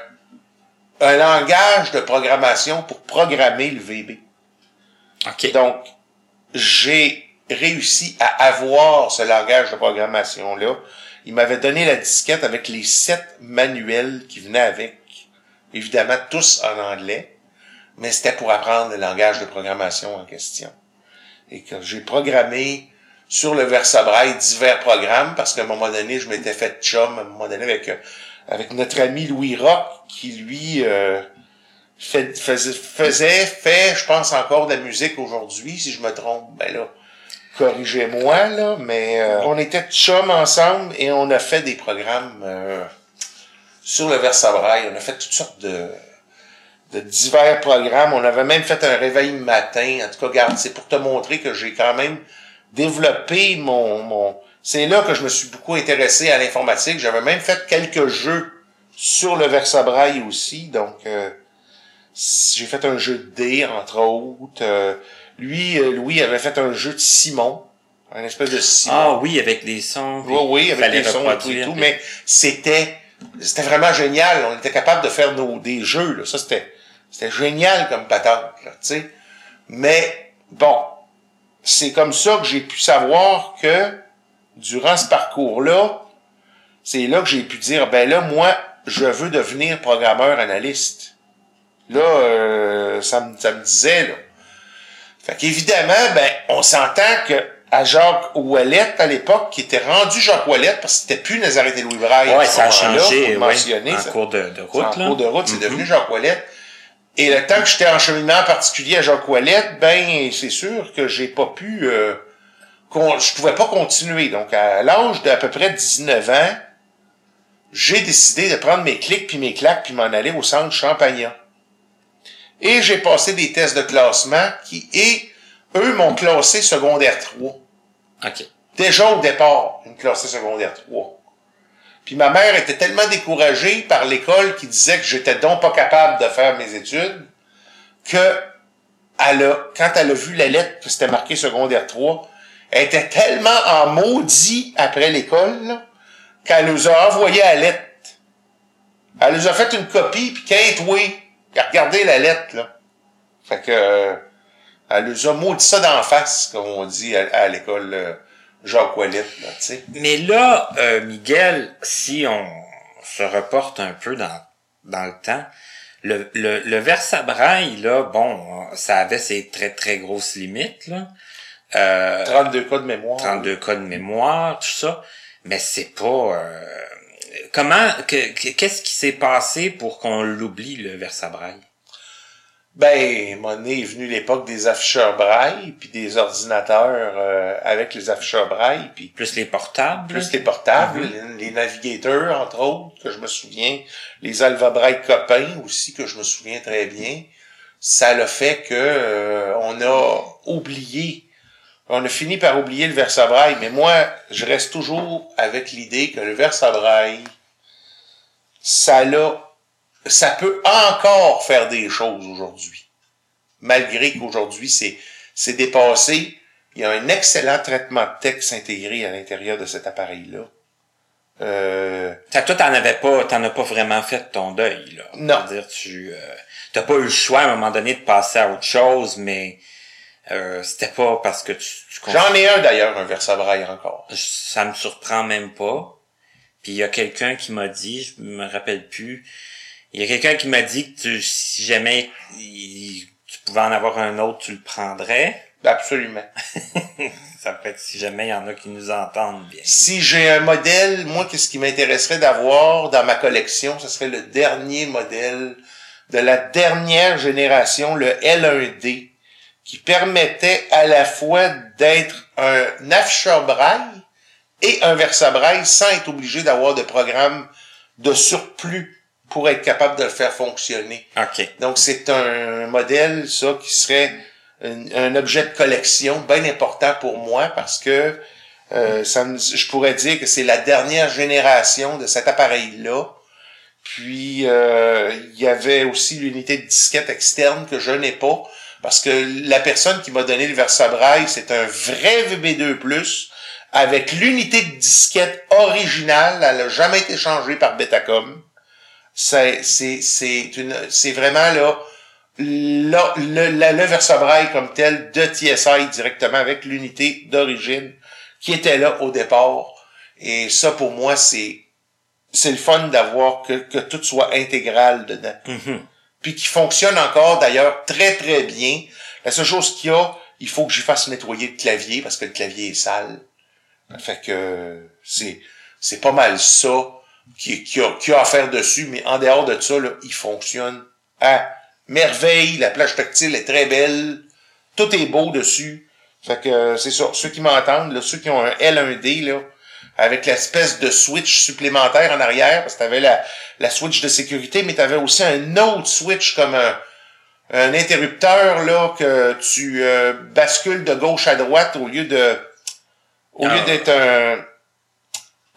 un langage de programmation pour programmer le VB. Donc, j'ai réussi à avoir ce langage de programmation-là. Il m'avait donné la disquette avec les sept manuels qui venaient avec. Évidemment, tous en anglais. Mais c'était pour apprendre le langage de programmation en question. Et que j'ai programmé sur le Versabraille divers programmes parce qu'à un moment donné, je m'étais fait chum à un moment donné avec, euh, avec notre ami Louis Rock qui, lui, euh, faisait, faisait, fait, je pense, encore de la musique aujourd'hui, si je me trompe. Ben là, corrigez-moi, là, mais euh, on était chum ensemble et on a fait des programmes euh, sur le Versabraille. On a fait toutes sortes de, de divers programmes. On avait même fait un réveil matin. En tout cas, regarde, c'est pour te montrer que j'ai quand même développé mon... mon c'est là que je me suis beaucoup intéressé à l'informatique. J'avais même fait quelques jeux sur le Versabraille aussi. Donc, euh, j'ai fait un jeu de dés, entre autres. Lui, euh, Louis avait fait un jeu de Simon. Un espèce de Simon. Ah oui, avec des sons. Oui, oui, avec des sons et tout et tout, mais c'était, c'était vraiment génial. On était capable de faire nos, des jeux, là. Ça, c'était, c'était génial comme patente, là, tu sais. Mais, bon, c'est comme ça que j'ai pu savoir que, durant ce parcours-là, c'est là que j'ai pu dire, ben là, moi, je veux devenir programmeur analyste. Là, euh, ça, me, ça me disait, là. Fait qu'évidemment, ben, on s'entend que à Jacques Ouellette, à l'époque, qui était rendu Jacques Ouellette, parce que c'était plus Nazareth et Louis Braille. Ouais, ça a changé, ouais, mentionner, en ça. cours de, de route, en là. cours de route, c'est Mhm. devenu Jacques Ouellette. Et le temps que j'étais en cheminement particulier à Jacques Ouellette, ben, c'est sûr que j'ai pas pu, euh, con- je pouvais pas continuer. Donc, à l'âge d'à peu près 19 ans, j'ai décidé de prendre mes clics puis mes claques puis m'en aller au centre Champagnat. Et j'ai passé des tests de classement qui, et eux m'ont classé secondaire 3. OK. Déjà au départ, une classée secondaire 3. Puis ma mère était tellement découragée par l'école qui disait que j'étais donc pas capable de faire mes études que elle a, quand elle a vu la lettre que c'était marqué secondaire 3, elle était tellement en maudit après l'école qu'elle nous a envoyé la lettre. Elle nous a fait une copie, puis Kate, oui, regardez la lettre, là. Fait que, euh, elle nous a maudit ça d'en face, comme on dit à, à l'école euh, Jacques Ouellette, là, tu sais. Mais là, euh, Miguel, si on se reporte un peu dans dans le temps. Le, le, le versabrail, là, bon, ça avait ses très très grosses limites, là. Euh, 32 cas de mémoire. 32 cas de mémoire, tout ça. Mais c'est pas... euh, comment... que- que- Qu'est-ce qui s'est passé pour qu'on l'oublie, le versabrail? Ben, à un moment donné est venue l'époque des afficheurs braille, puis des ordinateurs euh, avec les afficheurs braille, puis Plus les portables? plus les portables, Mhm. les, les navigateurs, entre autres, que je me souviens, les Alva Braille copains aussi, que je me souviens très bien. Ça l'a fait que euh, on a oublié, on a fini par oublier le versabraille, mais moi, je reste toujours avec l'idée que le versabraille, ça l'a ça peut encore faire des choses aujourd'hui. Malgré qu'aujourd'hui, c'est, c'est dépassé. Il y a un excellent traitement de texte intégré à l'intérieur de cet appareil-là. Euh, toi, t'en avais pas, t'en as pas vraiment fait ton deuil, là. Non. C'est-à-dire, tu, euh, t'as pas eu le choix à un moment donné de passer à autre chose, mais, euh, c'était pas parce que tu, tu j'en ai un d'ailleurs, un Versabraille encore. ça me surprend même pas. Puis il y a quelqu'un qui m'a dit, je me rappelle plus, il y a quelqu'un qui m'a dit que tu, si jamais il- tu pouvais en avoir un autre, tu le prendrais. Absolument. Ça fait que si jamais il y en a qui nous entendent bien. Si j'ai un modèle, moi, qu'est-ce qui m'intéresserait d'avoir dans ma collection, ce serait le dernier modèle de la dernière génération, le L1D, qui permettait à la fois d'être un afficheur braille et un versabraille sans être obligé d'avoir de programme de surplus pour être capable de le faire fonctionner. OK. Donc, c'est un modèle, ça, qui serait un, un objet de collection bien important pour moi parce que euh, ça me- je pourrais dire que c'est la dernière génération de cet appareil-là. Puis, euh, il y avait aussi l'unité de disquette externe que je n'ai pas parce que la personne qui m'a donné le Versabraille, c'est un vrai VB2+, avec l'unité de disquette originale. Elle n'a jamais été changée par Betacom c'est c'est c'est une c'est vraiment là le, le versabraille comme tel de TSI directement avec l'unité d'origine qui était là au départ et ça pour moi c'est c'est le fun d'avoir que, que tout soit intégral dedans Mhm. Puis qui fonctionne encore d'ailleurs très très bien la seule chose qu'il y a il faut que j'y fasse nettoyer le clavier parce que le clavier est sale fait que c'est c'est pas mal ça qui, qui, a, qui a à faire dessus, mais en dehors de ça, là, il fonctionne à merveille. La plage tactile est très belle. Tout est beau dessus. Fait que c'est ça. Ceux qui m'entendent, ceux qui ont un L1D, là, avec l'espèce de switch supplémentaire en arrière, parce que t'avais la, la switch de sécurité, mais t'avais aussi un autre switch comme un, un interrupteur là que tu euh, bascules de gauche à droite au lieu de au lieu Ah. d'être un,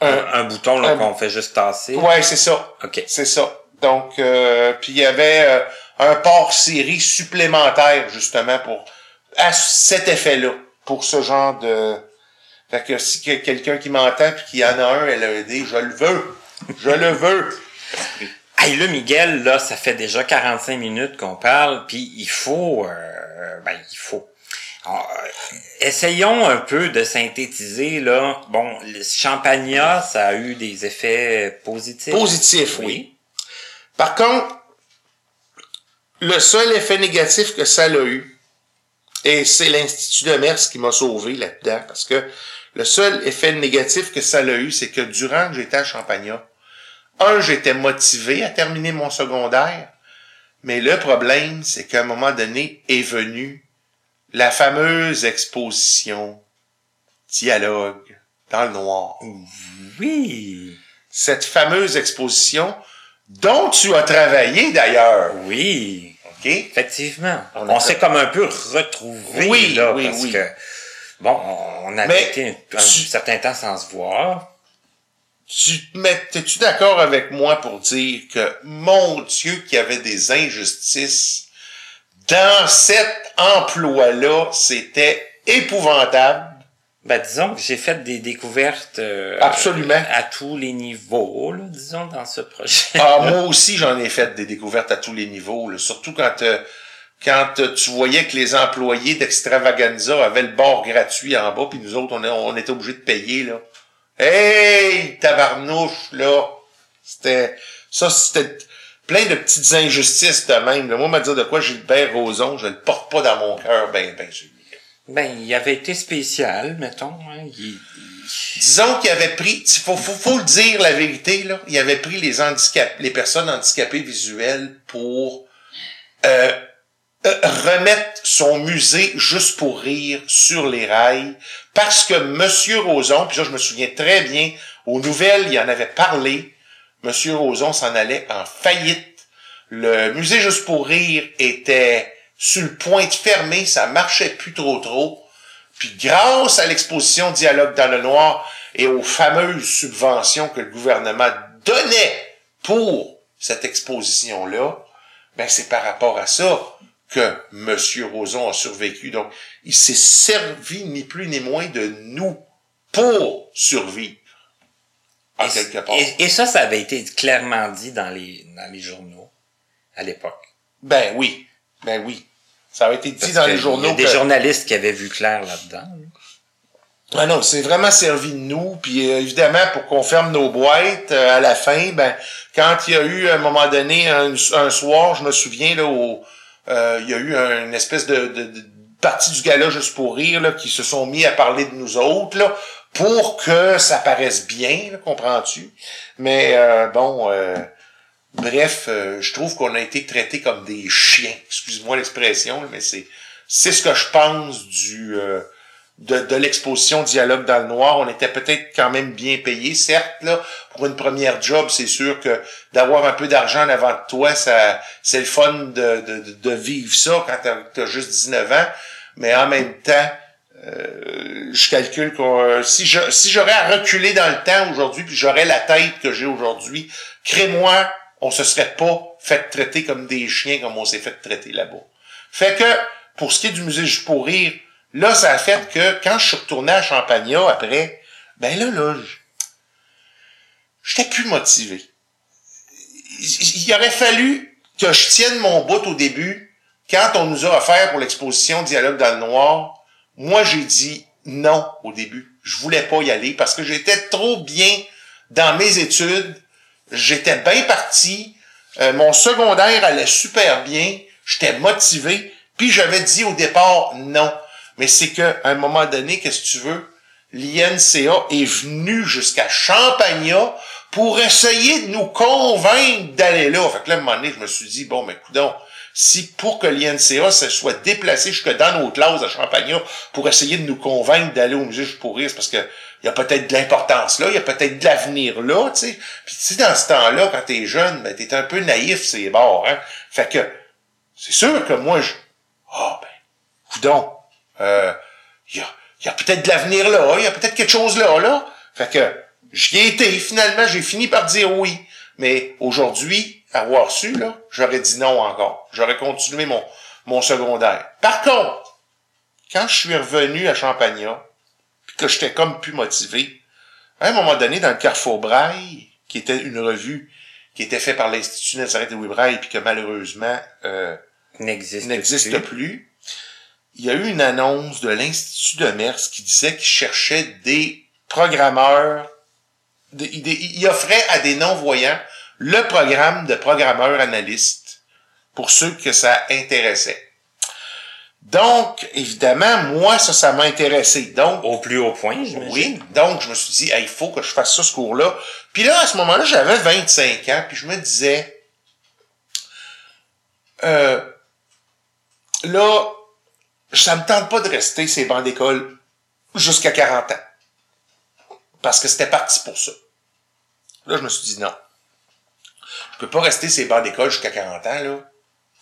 Un, un, un bouton là qu'on fait juste tasser. Ouais, c'est ça. OK. C'est ça. Donc, euh, puis il y avait euh, un port série supplémentaire, justement, pour à cet effet-là, pour ce genre de... Fait que si que- quelqu'un qui m'entend puis qui en a un LED, je le veux. Je le veux. Hey, là, Miguel, là, ça fait déjà 45 minutes qu'on parle, puis il faut... euh, ben, il faut... Alors, euh, essayons un peu de synthétiser, là. Bon, le Champagna, ça a eu des effets positifs. Positif, oui. Par contre, le seul effet négatif que ça a eu, et c'est l'Institut de Mers qui m'a sauvé là-dedans, parce que le seul effet négatif que ça a eu, c'est que durant que j'étais à Champagnat, un, j'étais motivé à terminer mon secondaire, mais le problème, c'est qu'à un moment donné est venue la fameuse exposition Dialogue dans le noir Oui. cette fameuse exposition dont tu as travaillé d'ailleurs. Oui. OK? Effectivement. On s'est comme un peu retrouvés, Oui, là, oui, parce oui. que, bon, on a Mais été un, un tu- certain temps sans se voir. Tu te mets, tu d'accord avec moi pour dire que, mon Dieu, qu'il y avait des injustices dans cet emploi-là, c'était épouvantable? Ben, disons que j'ai fait des découvertes euh, Absolument. à tous les niveaux, là, disons, dans ce projet. Ah, moi aussi, j'en ai fait des découvertes à tous les niveaux, là. surtout quand euh, quand euh, tu voyais que les employés d'Extravaganza avaient le bord gratuit en bas, puis nous autres, on, on était obligés de payer, là. Hey, tabarnouche, là! C'était... Ça, c'était... plein de petites injustices de même. Là. Moi, m'a dire de quoi Gilbert Rozon, je le porte pas dans mon cœur, ben, ben, celui Ben, il avait été spécial, mettons. Hein. Il, Disons qu'il avait pris, il faut, faut, faut le dire la vérité, là, il avait pris les handicap, les personnes handicapées visuelles pour euh, euh, remettre son musée juste pour rire sur les rails, parce que Monsieur Roson, puis ça je me souviens très bien, aux nouvelles, il en avait parlé, Monsieur Roson s'en allait en faillite. Le musée juste pour rire était sur le point de fermer, ça marchait plus trop trop. Puis grâce à l'exposition Dialogue dans le noir et aux fameuses subventions que le gouvernement donnait pour cette exposition-là, ben c'est par rapport à ça que M. Roson a survécu. Donc, il s'est servi ni plus ni moins de nous pour survivre. En et, quelque part. et- et ça, ça avait été clairement dit dans les, dans les journaux à l'époque. Ben oui. Ben oui. Ça a été dit Parce dans les Il y journaux a des que- journalistes qui avaient vu clair là-dedans. Ah non, c'est vraiment servi de nous. Puis euh, évidemment, pour qu'on ferme nos boîtes euh, à la fin, ben quand il y a eu à un moment donné un, un soir, je me souviens là, au, il y a eu un- une espèce de, de, de partie du gala juste pour rire là, qui se sont mis à parler de nous autres là, pour que ça paraisse bien, comprends-tu? Mais euh, bon. euh, Bref, euh, je trouve qu'on a été traités comme des chiens. Excuse-moi l'expression, mais c'est c'est ce que je pense du euh, de, de l'exposition Dialogue dans le noir. On était peut-être quand même bien payé, certes là, pour une première job, c'est sûr que d'avoir un peu d'argent en avant de toi, ça c'est le fun de, de, de- vivre ça quand t'as as juste 19 ans, mais en même temps, euh, je calcule que si je si j'aurais à reculer dans le temps aujourd'hui, puis j'aurais la tête que j'ai aujourd'hui, crée-moi, on se serait pas fait traiter comme des chiens comme on s'est fait traiter là-bas. Fait que, pour ce qui est du musée Juste pour rire, là, ça a fait que quand je suis retourné à Champagnat après, ben là, là, j- j'étais plus motivé. Il il aurait fallu que je tienne mon bout au début, quand on nous a offert pour l'exposition Dialogue dans le noir, moi j'ai dit non au début. Je voulais pas y aller parce que j'étais trop bien dans mes études. J'étais bien parti. Euh, mon secondaire allait super bien. J'étais motivé. Puis j'avais dit au départ non. Mais c'est que à un moment donné, qu'est-ce que tu veux? L'INCA est venu jusqu'à Champagnat pour essayer de nous convaincre d'aller là. Fait que là, à un moment donné, je me suis dit, bon, mais coudonc, si pour que l'INCA se soit déplacé jusque dans nos classes à Champagnat pour essayer de nous convaincre d'aller au musée pour rire, parce que il y a peut-être de l'importance là, il y a peut-être de l'avenir là, tu sais. Puis tu sais, dans ce temps-là, quand t'es jeune, ben t'es un peu naïf, c'est bords, hein. Fait que c'est sûr que moi, je... Ah ben, coudonc, euh, il y a, il y a peut-être de l'avenir là, il y a peut-être quelque chose là, là. Fait que j'y ai été, finalement, j'ai fini par dire oui. Mais aujourd'hui, avoir su, là, j'aurais dit non encore. J'aurais continué mon, mon secondaire. Par contre, quand je suis revenu à Champagnat, puis que j'étais comme plus motivé, à un moment donné, dans le Carrefour Braille, qui était une revue qui était faite par l'Institut Nazareth et Louis Braille, puis que malheureusement euh, N'existe n'existe plus. plus. Il y a eu une annonce de l'Institut de Mers qui disait qu'il cherchait des programmeurs. des- il, il offrait à des non-voyants le programme de programmeur analyste pour ceux que ça intéressait. Donc, évidemment, moi, ça, ça m'a intéressé. Donc, Au plus haut point, oui, donc je me suis dit, Hey, il faut que je fasse ça, ce cours-là. Puis là, à ce moment-là, j'avais 25 ans, puis je me disais, euh, là, ça me tente pas de rester ces bancs d'école jusqu'à 40 ans. Parce que c'était parti pour ça. Là, je me suis dit, non. Je peux pas rester ces bancs d'école jusqu'à 40 ans, là.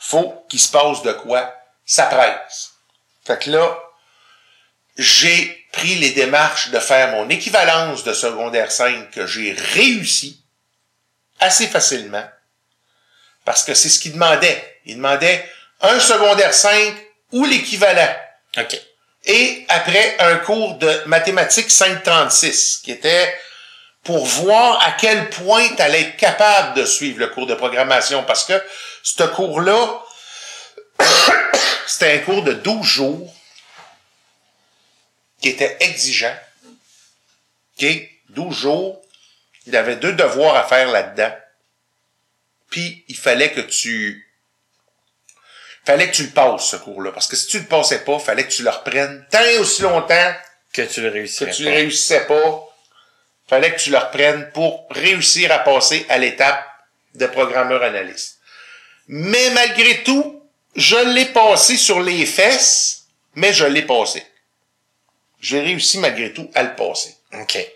Faut qu'il se passe de quoi. Ça presse. Fait que là, j'ai pris les démarches de faire mon équivalence de secondaire 5 que j'ai réussi assez facilement parce que c'est ce qu'il demandait. Il demandait un secondaire 5 ou l'équivalent. OK. Et après, un cours de mathématiques 536 qui était pour voir à quel point tu allais être capable de suivre le cours de programmation parce que ce cours-là, c'était un cours de 12 jours qui était exigeant. OK? 12 jours. Il avait deux devoirs à faire là-dedans. puis il fallait que tu fallait que tu le passes, ce cours-là. Parce que si tu le passais pas, fallait que tu le reprennes tant et aussi longtemps Que tu le que réussirais tu pas. réussissais pas. Fallait que tu le reprennes pour réussir à passer à l'étape de programmeur analyste. Mais malgré tout, je l'ai passé sur les fesses, mais je l'ai passé. J'ai réussi malgré tout à le passer. OK.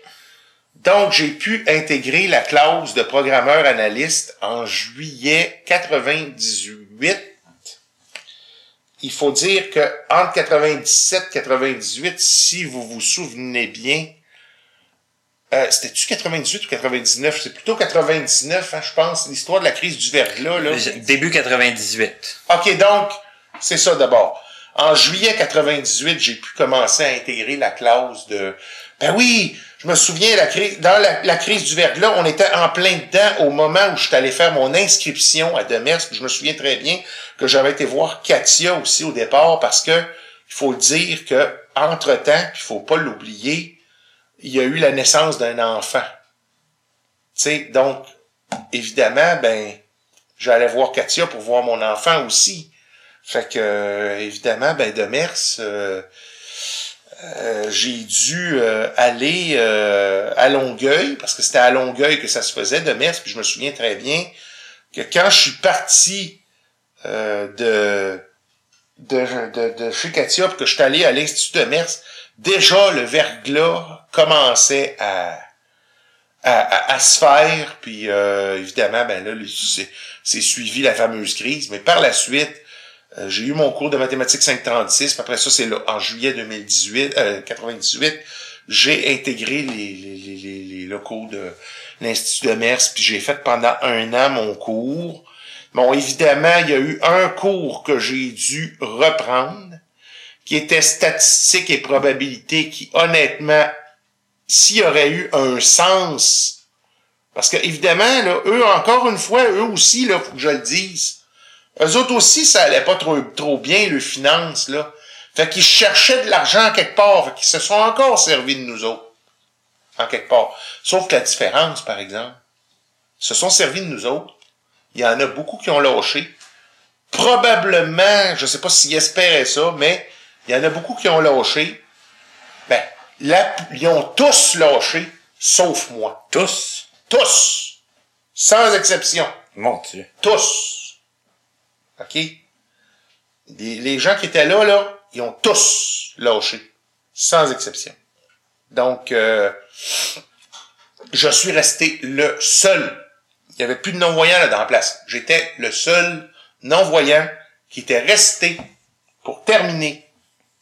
Donc, j'ai pu intégrer la clause de programmeur analyste en juillet 98. Il faut dire que entre 97 et 98, si vous vous souvenez bien, euh, c'était-tu 98 ou 99? C'est plutôt 99, hein, je pense, l'histoire de la crise du verglas. Là. Début 98. OK, donc, c'est ça d'abord. En juillet 98, j'ai pu commencer à intégrer la clause de... Ben oui, je me souviens, la crise, dans la, crise du verglas, on était en plein dedans au moment où je suis allé faire mon inscription à Demers. Je me souviens très bien que j'avais été voir Katia aussi au départ parce que, il faut le dire que, entre-temps, il faut pas l'oublier, il y a eu la naissance d'un enfant. Tu sais, donc, évidemment, ben, j'allais voir Katia pour voir mon enfant aussi. Fait que, euh, évidemment, ben, de Mers, euh, euh, j'ai dû euh, aller euh, à Longueuil, parce que c'était à Longueuil que ça se faisait, de Mers, puis je me souviens très bien que quand je suis parti euh, de, de, de, de chez Katia, puis que je suis allé à l'Institut de Mers, déjà le verglas commençait à, à, à, se faire, puis euh, évidemment, ben là, c'est suivi la fameuse crise, mais par la suite, euh, j'ai eu mon cours de mathématiques 536, puis après ça, c'est en juillet 2018, euh, 98, j'ai intégré les, les, les, les, les locaux de l'Institut de Mers, puis j'ai fait pendant un an mon cours. Bon, évidemment, il y a eu un cours que j'ai dû reprendre, qui était statistique et probabilité, qui honnêtement, s'il y aurait eu un sens, parce que évidemment, là, eux, encore une fois, eux aussi, là, faut que je le dise, eux autres aussi, ça allait pas trop, trop bien, le finance, là. Fait qu'ils cherchaient de l'argent quelque part, fait qu'ils se sont encore servis de nous autres, en quelque part. Sauf que la différence, par exemple, ils se sont servis de nous autres, il y en a beaucoup qui ont lâché. Probablement, je sais pas s'ils espéraient ça, mais il y en a beaucoup qui ont lâché. Ben, la, ils ont tous lâché, sauf moi. Tous. Tous. Sans exception. Mon Dieu. Tous. OK? Les, gens qui étaient là, ils ont tous lâché. Sans exception. Donc, euh, je suis resté le seul. Il n'y avait plus de non-voyants là dans la place. J'étais le seul non-voyant qui était resté pour terminer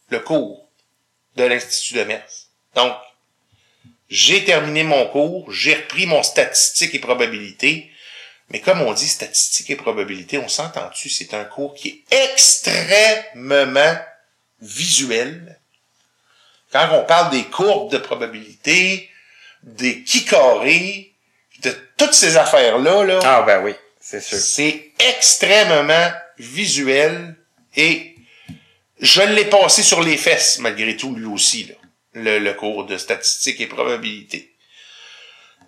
le cours de l'Institut de Mers. Donc, j'ai terminé mon cours, j'ai repris mon statistique et probabilité, mais comme on dit statistique et probabilité, on s'entend-tu, c'est un cours qui est extrêmement visuel. Quand on parle des courbes de probabilité, des qui carrés, de toutes ces affaires-là, là, Ah, ben oui, c'est sûr. c'est extrêmement visuel et je l'ai passé sur les fesses, malgré tout, lui aussi, là, le, le cours de statistique et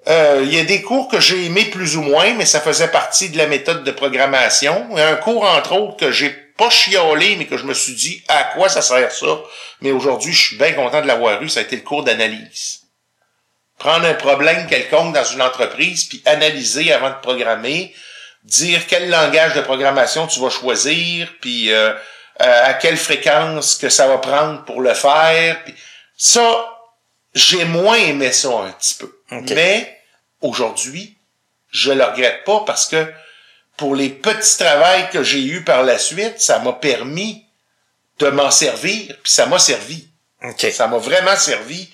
Euh, Il y a des cours que j'ai aimés plus ou moins, mais ça faisait partie de la méthode de programmation. Un cours, entre autres, que j'ai pas chiolé, mais que je me suis dit à quoi ça sert ça? Mais aujourd'hui, je suis bien content de l'avoir eu. Ça a été le cours d'analyse. Prendre un problème quelconque dans une entreprise, puis analyser avant de programmer, dire quel langage de programmation tu vas choisir, puis euh, euh, à quelle fréquence que ça va prendre pour le faire. Puis ça, j'ai moins aimé ça un petit peu. Mais aujourd'hui, je le regrette pas parce que pour les petits travails que j'ai eus par la suite, ça m'a permis de m'en servir, puis ça m'a servi. OK. Ça m'a vraiment servi.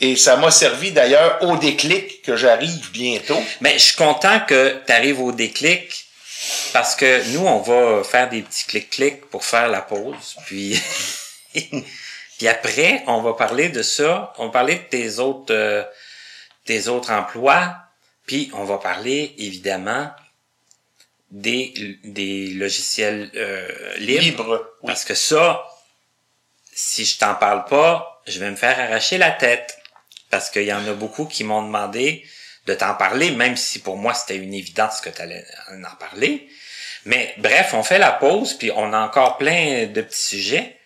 Et ça m'a servi d'ailleurs au déclic que j'arrive bientôt. Mais je suis content que tu arrives au déclic parce que nous, on va faire des petits clics-clics pour faire la pause. Puis, puis après, on va parler de ça. On va parler de tes autres, euh, tes autres emplois. Puis on va parler évidemment des, des logiciels euh, libres. Libre. Oui. Parce que ça, si je t'en parle pas, je vais me faire arracher la tête. Parce qu'il y en a beaucoup qui m'ont demandé de t'en parler, même si pour moi c'était une évidence que tu allais en parler. Mais bref, on fait la pause, puis on a encore plein de petits sujets.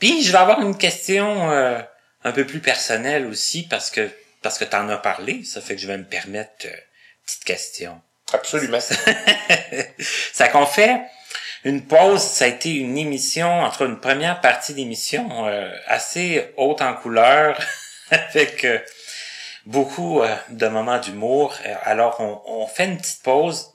Puis je vais avoir une question euh, un peu plus personnelle aussi, parce que parce que tu en as parlé, ça fait que je vais me permettre euh, petite question. Absolument. ça qu'on fait une pause, ça a été une émission, entre une première partie d'émission euh, assez haute en couleur, avec euh, beaucoup euh, de moments d'humour. Alors, on, on, fait une petite pause,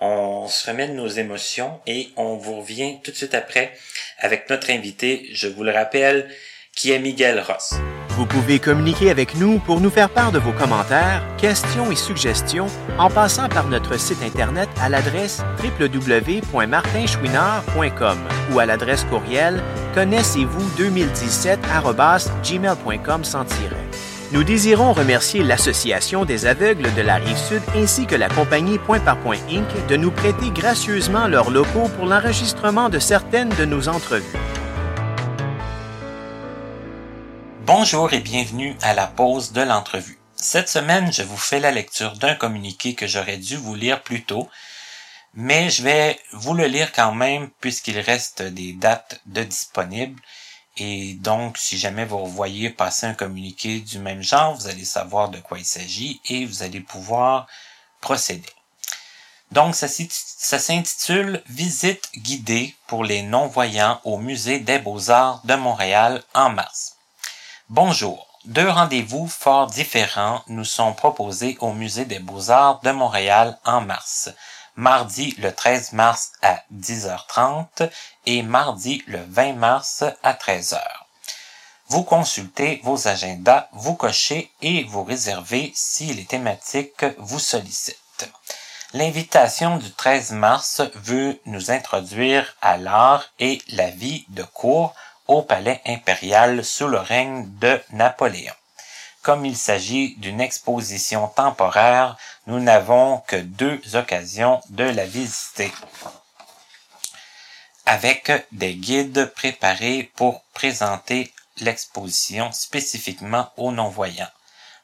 on se remet de nos émotions et on vous revient tout de suite après avec notre invité, je vous le rappelle, qui est Miguel Ross. Vous pouvez communiquer avec nous pour nous faire part de vos commentaires, questions et suggestions en passant par notre site Internet à l'adresse www.martinchouinard.com ou à l'adresse courriel connaissez-vous 2017 sans tiret. Nous désirons remercier l'Association des aveugles de la Rive-Sud ainsi que la compagnie Point par Point Inc. de nous prêter gracieusement leurs locaux pour l'enregistrement de certaines de nos entrevues. Bonjour et bienvenue à la pause de l'entrevue. Cette semaine, je vous fais la lecture d'un communiqué que j'aurais dû vous lire plus tôt, mais je vais vous le lire quand même puisqu'il reste des dates de disponibles. Et donc, si jamais vous voyez passer un communiqué du même genre, vous allez savoir de quoi il s'agit et vous allez pouvoir procéder. Donc, ça, ça s'intitule Visite guidée pour les non-voyants au Musée des Beaux-Arts de Montréal en mars. Bonjour. Deux rendez-vous fort différents nous sont proposés au Musée des Beaux-Arts de Montréal en mars. Mardi le 13 mars à 10h30 et mardi le 20 mars à 13h. Vous consultez vos agendas, vous cochez et vous réservez si les thématiques vous sollicitent. L'invitation du 13 mars veut nous introduire à l'art et la vie de cours au palais impérial sous le règne de Napoléon. Comme il s'agit d'une exposition temporaire, nous n'avons que deux occasions de la visiter avec des guides préparés pour présenter l'exposition spécifiquement aux non-voyants,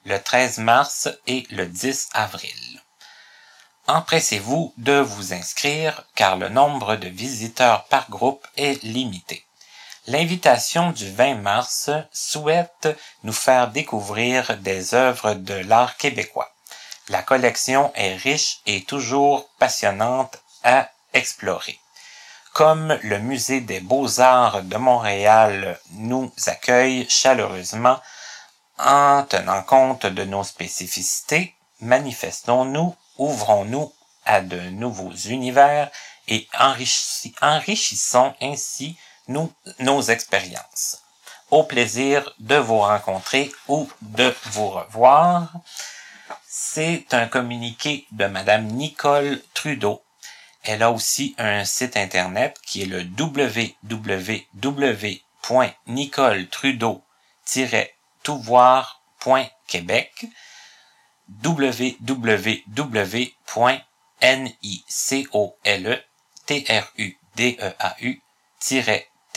le 13 mars et le 10 avril. Empressez-vous de vous inscrire car le nombre de visiteurs par groupe est limité. L'invitation du 20 mars souhaite nous faire découvrir des œuvres de l'art québécois. La collection est riche et toujours passionnante à explorer. Comme le Musée des beaux-arts de Montréal nous accueille chaleureusement en tenant compte de nos spécificités, manifestons-nous, ouvrons-nous à de nouveaux univers et enrichissons ainsi nous, nos expériences. Au plaisir de vous rencontrer ou de vous revoir. C'est un communiqué de Madame Nicole Trudeau. Elle a aussi un site internet qui est le www.nicoletrudeau-touvoir.québec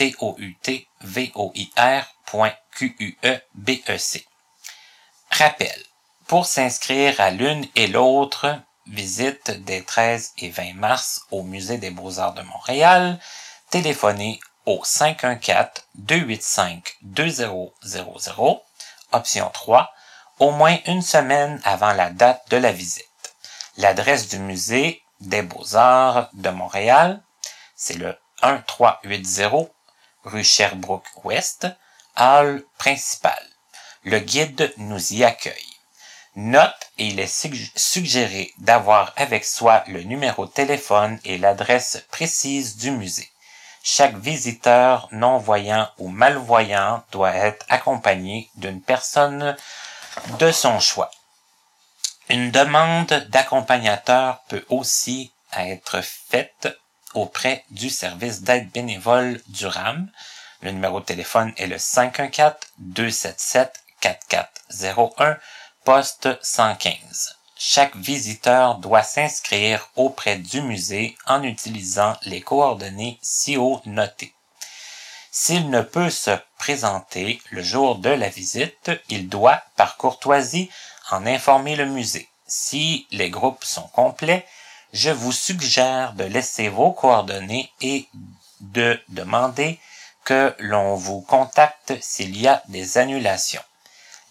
www.nicoletrudeau-touvoir.que T-O-U-T-V-O-I-R.Q-U-E-B-E-C. Rappel. Pour s'inscrire à l'une et l'autre visite des 13 et 20 mars au Musée des Beaux-Arts de Montréal, téléphonez au 514-285-2000, option 3, au moins une semaine avant la date de la visite. L'adresse du Musée des Beaux-Arts de Montréal, c'est le 1380 rue Sherbrooke-Ouest, hall principal. Le guide nous y accueille. Note, il est suggéré d'avoir avec soi le numéro de téléphone et l'adresse précise du musée. Chaque visiteur non-voyant ou malvoyant doit être accompagné d'une personne de son choix. Une demande d'accompagnateur peut aussi être faite auprès du service d'aide bénévole du RAM. Le numéro de téléphone est le 514-277-4401, poste 115. Chaque visiteur doit s'inscrire auprès du musée en utilisant les coordonnées si haut notées. S'il ne peut se présenter le jour de la visite, il doit, par courtoisie, en informer le musée. Si les groupes sont complets, je vous suggère de laisser vos coordonnées et de demander que l'on vous contacte s'il y a des annulations.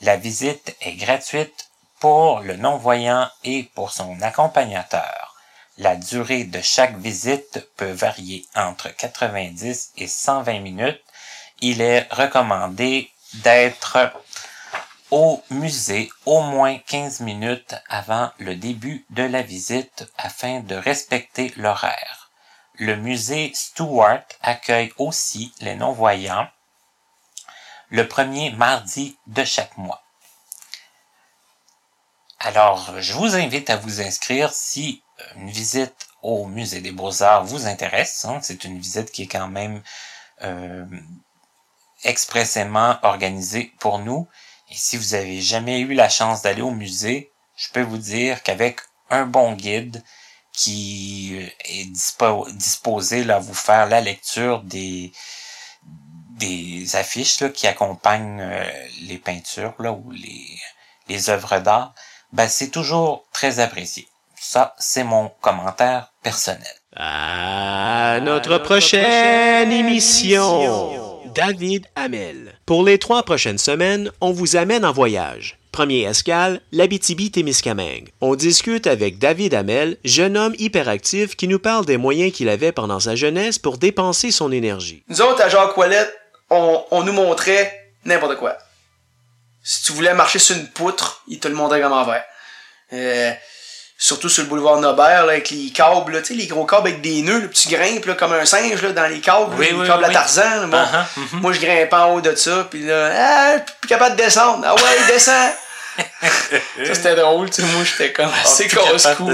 La visite est gratuite pour le non-voyant et pour son accompagnateur. La durée de chaque visite peut varier entre 90 et 120 minutes. Il est recommandé d'être au musée au moins 15 minutes avant le début de la visite afin de respecter l'horaire. Le musée Stewart accueille aussi les non-voyants le premier mardi de chaque mois. Alors, je vous invite à vous inscrire si une visite au musée des beaux-arts vous intéresse. Hein. C'est une visite qui est quand même euh, expressément organisée pour nous. Et si vous avez jamais eu la chance d'aller au musée, je peux vous dire qu'avec un bon guide qui euh, est disposé là, à vous faire la lecture des, des affiches là, qui accompagnent euh, les peintures là, ou les, les œuvres d'art, ben, c'est toujours très apprécié. Ça, c'est mon commentaire personnel. À notre, prochaine, émission. David Hamel. Pour les trois prochaines semaines, on vous amène en voyage. Premier escale, l'Abitibi-Témiscamingue. On discute avec David Hamel, jeune homme hyperactif qui nous parle des moyens qu'il avait pendant sa jeunesse pour dépenser son énergie. Nous autres, à Jacques Ouellette, on, on nous montrait n'importe quoi. Si tu voulais marcher sur une poutre, il te le montrait comment faire. Euh, surtout sur le boulevard Nobert, là, avec les câbles, là, tu sais, les gros câbles avec des nœuds, le petit grimpe là, comme un singe là, dans les câbles, Oui, les oui, câbles à. Tarzan. Bon, Uh-huh, mhm. Moi, je grimpe en haut de ça, puis là, ah, plus capable de descendre. Ah ouais, descends! Ça, c'était drôle, tu sais. Moi, j'étais comme assez plus capable casse-cou. de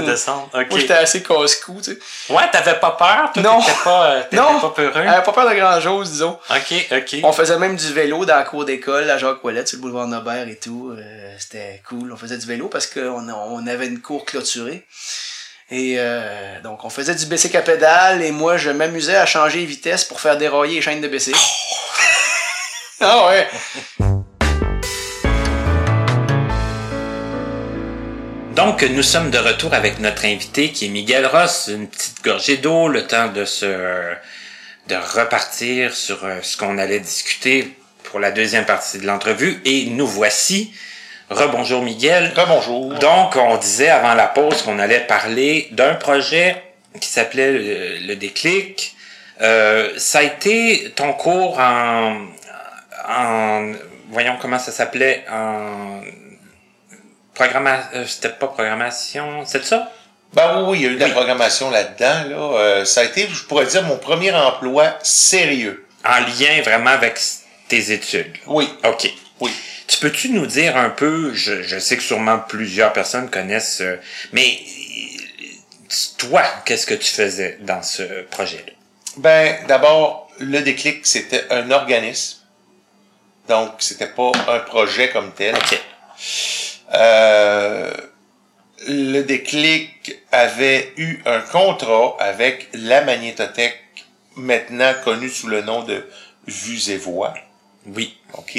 Moi, j'étais assez casse-cou, tu sais. Ouais, t'avais pas peur? Toi, Non. T'étais pas, euh, t'étais Non. pas peureux? J'avais pas peur de grand-chose, disons. Ok, ok. On faisait même du vélo dans la cour d'école à Jacques Ouellette sur le boulevard Nobert et tout. Euh, c'était cool. On faisait du vélo parce qu'on on avait une cour clôturée. Et euh, donc on faisait du bicycle à pédale et moi je m'amusais à changer les vitesses pour faire dérailler les chaînes de bicycle. ah ouais. Donc, nous sommes de retour avec notre invité qui est Miguel Ross. Une petite gorgée d'eau, le temps de se, de repartir sur euh, ce qu'on allait discuter pour la deuxième partie de l'entrevue. Et nous voici. Rebonjour Miguel. Bonjour. Donc, on disait avant la pause qu'on allait parler d'un projet qui s'appelait le, le déclic. Euh, ça a été ton cours en, en voyons comment ça s'appelait en programmation, c'était pas programmation, c'est ça? Ben oui, oui, il y a eu de la programmation là-dedans. Là. Euh, ça a été, je pourrais dire, mon premier emploi sérieux. En lien vraiment avec tes études? Oui, OK. oui. Tu peux-tu nous dire un peu, je, je sais que sûrement plusieurs personnes connaissent, euh, mais euh, toi, qu'est-ce que tu faisais dans ce projet-là? Ben, d'abord, le déclic, c'était un organisme. Donc, c'était pas un projet comme tel. OK. Euh, le déclic avait eu un contrat avec la magnétothèque, maintenant connue sous le nom de Vues et Voix, Oui. OK?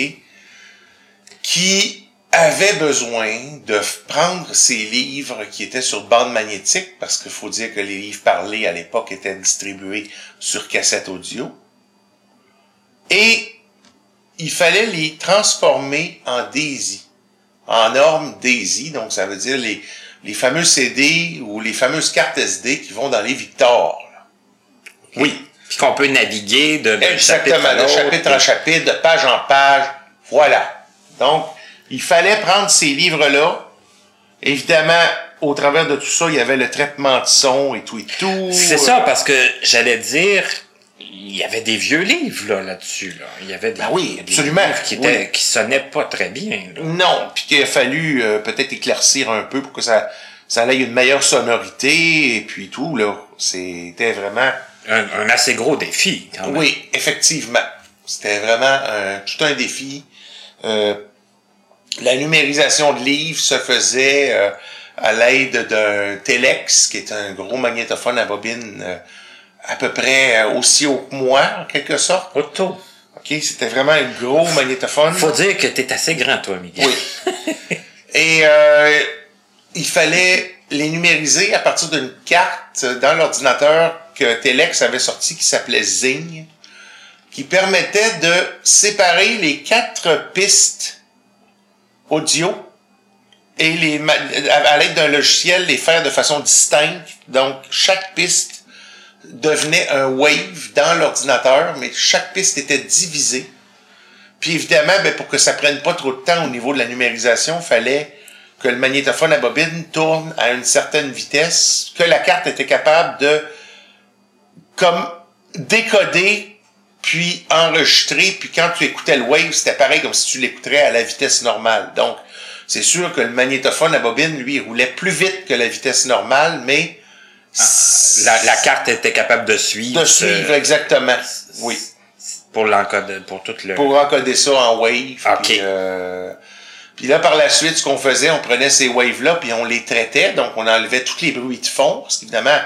Qui avait besoin de prendre ces livres qui étaient sur bande magnétique, parce qu'il faut dire que les livres parlés à l'époque étaient distribués sur cassette audio, et il fallait les transformer en DAISY, en normes DAISY, donc ça veut dire les, les fameux CD ou les fameuses cartes SD qui vont dans les Victor. Oui. Puis qu'on peut naviguer de, de Exactement, chapitre à de chapitre en chapitre, de page en page. Voilà. Donc, il fallait prendre ces livres-là. Évidemment, au travers de tout ça, il y avait le traitement de son et tout et tout. C'est ça, parce que j'allais dire, il y avait des vieux livres là, là-dessus. Là. Il y avait des, Ben oui, des absolument. livres qui, étaient, Oui. qui sonnaient pas très bien. là. Non, puis qu'il a fallu euh, peut-être éclaircir un peu pour que ça, ça ait une meilleure sonorité et puis tout, là. C'était vraiment... Un, un assez gros défi, quand même. Oui, effectivement. C'était vraiment un, tout un défi. Euh, la numérisation de livres se faisait euh, à l'aide d'un Telex, qui est un gros magnétophone à bobine à peu près euh, aussi haut que moi, en quelque sorte. Auto. OK, c'était vraiment un gros magnétophone. Faut dire que t'es assez grand, toi, Miguel. Oui. Et euh, il fallait les numériser à partir d'une carte dans l'ordinateur que Telex avait sorti qui s'appelait Zing, qui permettait de séparer les quatre pistes audio et les à l'aide d'un logiciel les faire de façon distincte. Donc chaque piste devenait un wave dans l'ordinateur, mais chaque piste était divisée. Puis évidemment, ben, pour que ça prenne pas trop de temps au niveau de la numérisation, fallait que le magnétophone à bobine tourne à une certaine vitesse, que la carte était capable de comme décoder puis enregistrer, puis quand tu écoutais le wave, c'était pareil comme si tu l'écouterais à la vitesse normale. Donc, c'est sûr que le magnétophone à bobine, lui, roulait plus vite que la vitesse normale, mais la, la, carte était capable de suivre. De suivre, exactement. Oui. Pour l'encoder, pour tout le. Pour encoder ça en wave. OK. Puis, euh, puis là, par la suite, ce qu'on faisait, on prenait ces waves-là, puis on les traitait, donc on enlevait tous les bruits de fond, parce qu'évidemment,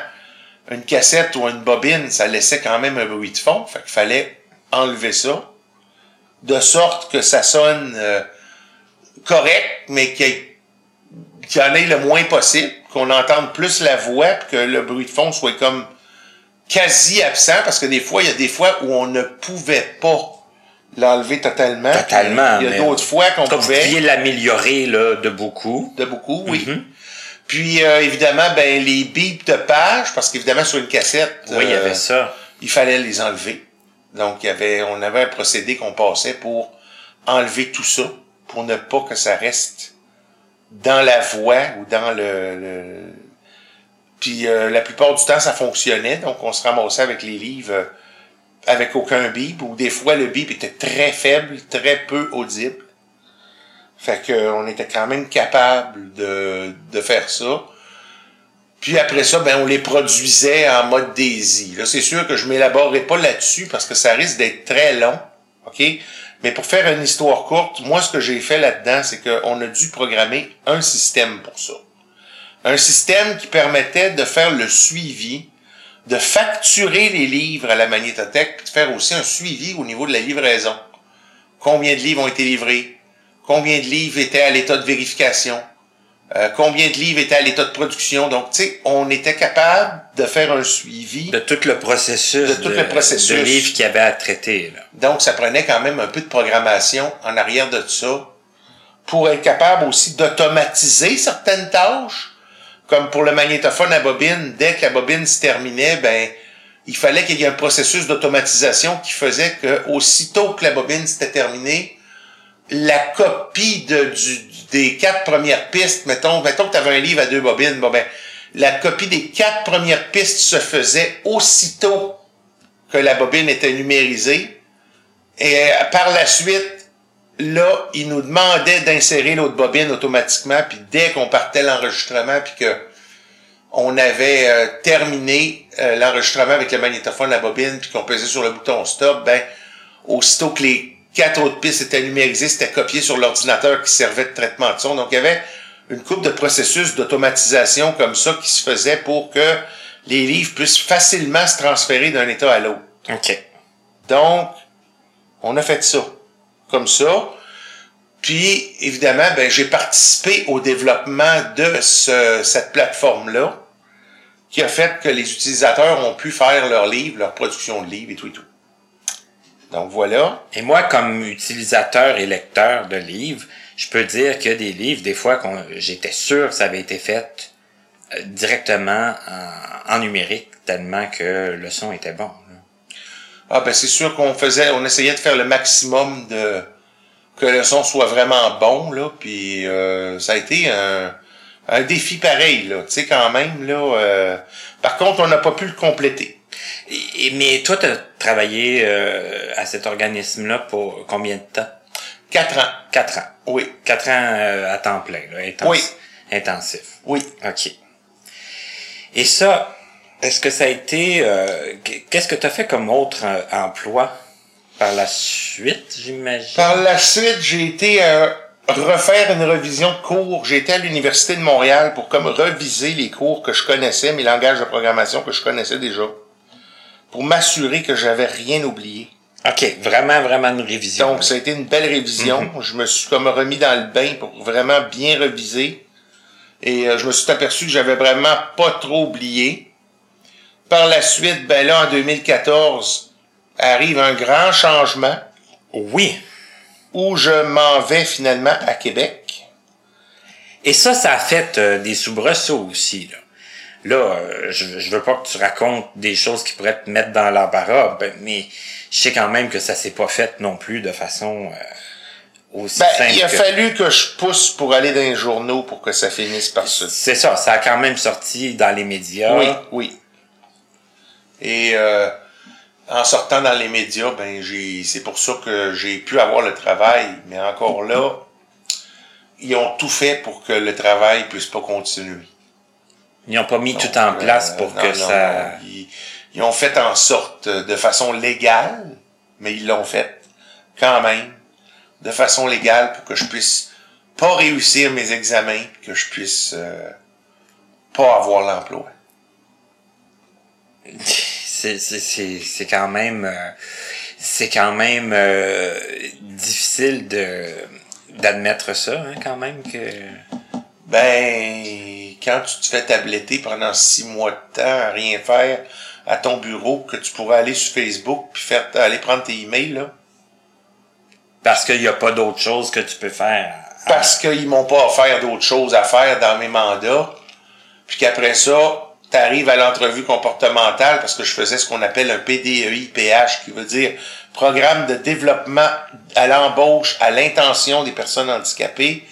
une cassette ou une bobine, ça laissait quand même un bruit de fond, fait qu'il fallait enlever ça, de sorte que ça sonne euh, correct, mais qu'il y, en ait le moins possible, qu'on entende plus la voix, que le bruit de fond soit comme quasi absent, parce que des fois, il y a des fois où on ne pouvait pas l'enlever totalement. Totalement. Il y a d'autres fois qu'on pouvait. Vous l'améliorer là de beaucoup. De beaucoup, oui. Mm-hmm. Puis euh, évidemment, ben les bips de page, parce qu'évidemment sur une cassette, oui, il y avait euh, ça. Il fallait les enlever. Donc il y avait, on avait un procédé qu'on passait pour enlever tout ça, pour ne pas que ça reste dans la voix ou dans le. le... Puis euh, la plupart du temps, ça fonctionnait. Donc on se ramassait avec les livres avec aucun bip, ou des fois le bip était très faible, très peu audible. Fait que on était quand même capable de, de faire ça. Puis après ça, ben on les produisait en mode Daisy. Là, c'est sûr que je m'élaborerai pas là-dessus parce que ça risque d'être très long. OK? Mais pour faire une histoire courte, moi, ce que j'ai fait là-dedans, c'est qu'on a dû programmer un système pour ça. Un système qui permettait de faire le suivi de facturer les livres à la magnétothèque, de faire aussi un suivi au niveau de la livraison. Combien de livres ont été livrés? Combien de livres étaient à l'état de vérification? Euh, combien de livres étaient à l'état de production? Donc, tu sais, on était capable de faire un suivi. De tout le processus. De tout le processus. De livres qu'il y avait à traiter. Là. Donc, ça prenait quand même un peu de programmation en arrière de ça pour être capable aussi d'automatiser certaines tâches comme pour le magnétophone à bobine, dès que la bobine se terminait, ben, il fallait qu'il y ait un processus d'automatisation qui faisait que, aussitôt que la bobine s'était terminée, la copie de, du, des quatre premières pistes, mettons, mettons que tu avais un livre à deux bobines, bon ben, la copie des quatre premières pistes se faisait aussitôt que la bobine était numérisée. Et euh, par la suite, là, il nous demandait d'insérer l'autre bobine automatiquement, puis dès qu'on partait l'enregistrement, puis que on avait euh, terminé euh, l'enregistrement avec le magnétophone, la bobine, puis qu'on pesait sur le bouton stop, ben, aussitôt que les quatre autres pistes étaient numérisées, c'était copié sur l'ordinateur qui servait de traitement de son. Donc, il y avait une coupe de processus d'automatisation comme ça qui se faisait pour que les livres puissent facilement se transférer d'un état à l'autre. OK. Donc, on a fait ça comme ça. Puis, évidemment, ben, j'ai participé au développement de ce, cette plateforme-là, qui a fait que les utilisateurs ont pu faire leurs livres, leur production de livres et tout et tout. Donc voilà. Et moi, comme utilisateur et lecteur de livres, je peux dire qu'il y a des livres, des fois, j'étais sûr que ça avait été fait euh, directement en, numérique, tellement que le son était bon. Ah ben c'est sûr qu'on faisait, on essayait de faire le maximum de que le son soit vraiment bon là, puis euh, ça a été un, un défi pareil là, tu sais quand même là. Euh, par contre, on n'a pas pu le compléter. Et, mais toi, tu as travaillé euh, à cet organisme-là pour combien de temps? Quatre ans. Quatre ans. Oui. Quatre ans à temps plein, là, intensif. Oui. Intensif. Oui. OK. Et ça, est-ce que ça a été... Euh, qu'est-ce que tu as fait comme autre euh, emploi par la suite, j'imagine? Par la suite, j'ai été euh, refaire une revision de cours. J'étais à l'Université de Montréal pour comme reviser les cours que je connaissais, mes langages de programmation que je connaissais déjà, pour m'assurer que j'avais rien oublié. OK, vraiment, vraiment une révision. Donc, ça a été une belle révision. Mm-hmm. Je me suis comme remis dans le bain pour vraiment bien reviser Et euh, je me suis aperçu que j'avais vraiment pas trop oublié. Par la suite, ben là, en 2014, arrive un grand changement Oui. où je m'en vais finalement à Québec. Et ça, ça a fait euh, des soubresauts aussi. Là, là euh, je, je veux pas que tu racontes des choses qui pourraient te mettre dans l'embarras, ben, mais je sais quand même que ça s'est pas fait non plus de façon euh, aussi Ben, simple. il a que- fallu que je pousse pour aller dans les journaux pour que ça finisse par ça. C'est ça, ça a quand même sorti dans les médias. Oui, oui. Et euh, en sortant dans les médias, ben j'ai c'est pour ça que j'ai pu avoir le travail, mais encore là, ils ont tout fait pour que le travail puisse pas continuer. Ils n'ont pas mis tout en place euh, pour non, que non, ça... non. Ils, ils ont fait en sorte euh, de façon légale, mais ils l'ont fait quand même de façon légale pour que je puisse pas réussir mes examens, que je puisse euh, pas avoir l'emploi. c'est c'est c'est c'est quand même euh, c'est quand même euh, difficile de d'admettre ça hein, quand même que Ben, quand tu te fais tabletter pendant six mois de temps à rien faire à ton bureau, que tu pourrais aller sur Facebook puis faire aller prendre tes emails, là, parce qu'il y a pas d'autre chose que tu peux faire parce qu'ils m'ont pas offert d'autres choses à faire dans mes mandats, puis qu'après ça, tu arrives à l'entrevue comportementale, parce que je faisais ce qu'on appelle un PDEI-PH, qui veut dire Programme de développement à l'embauche à l'intention des personnes handicapées.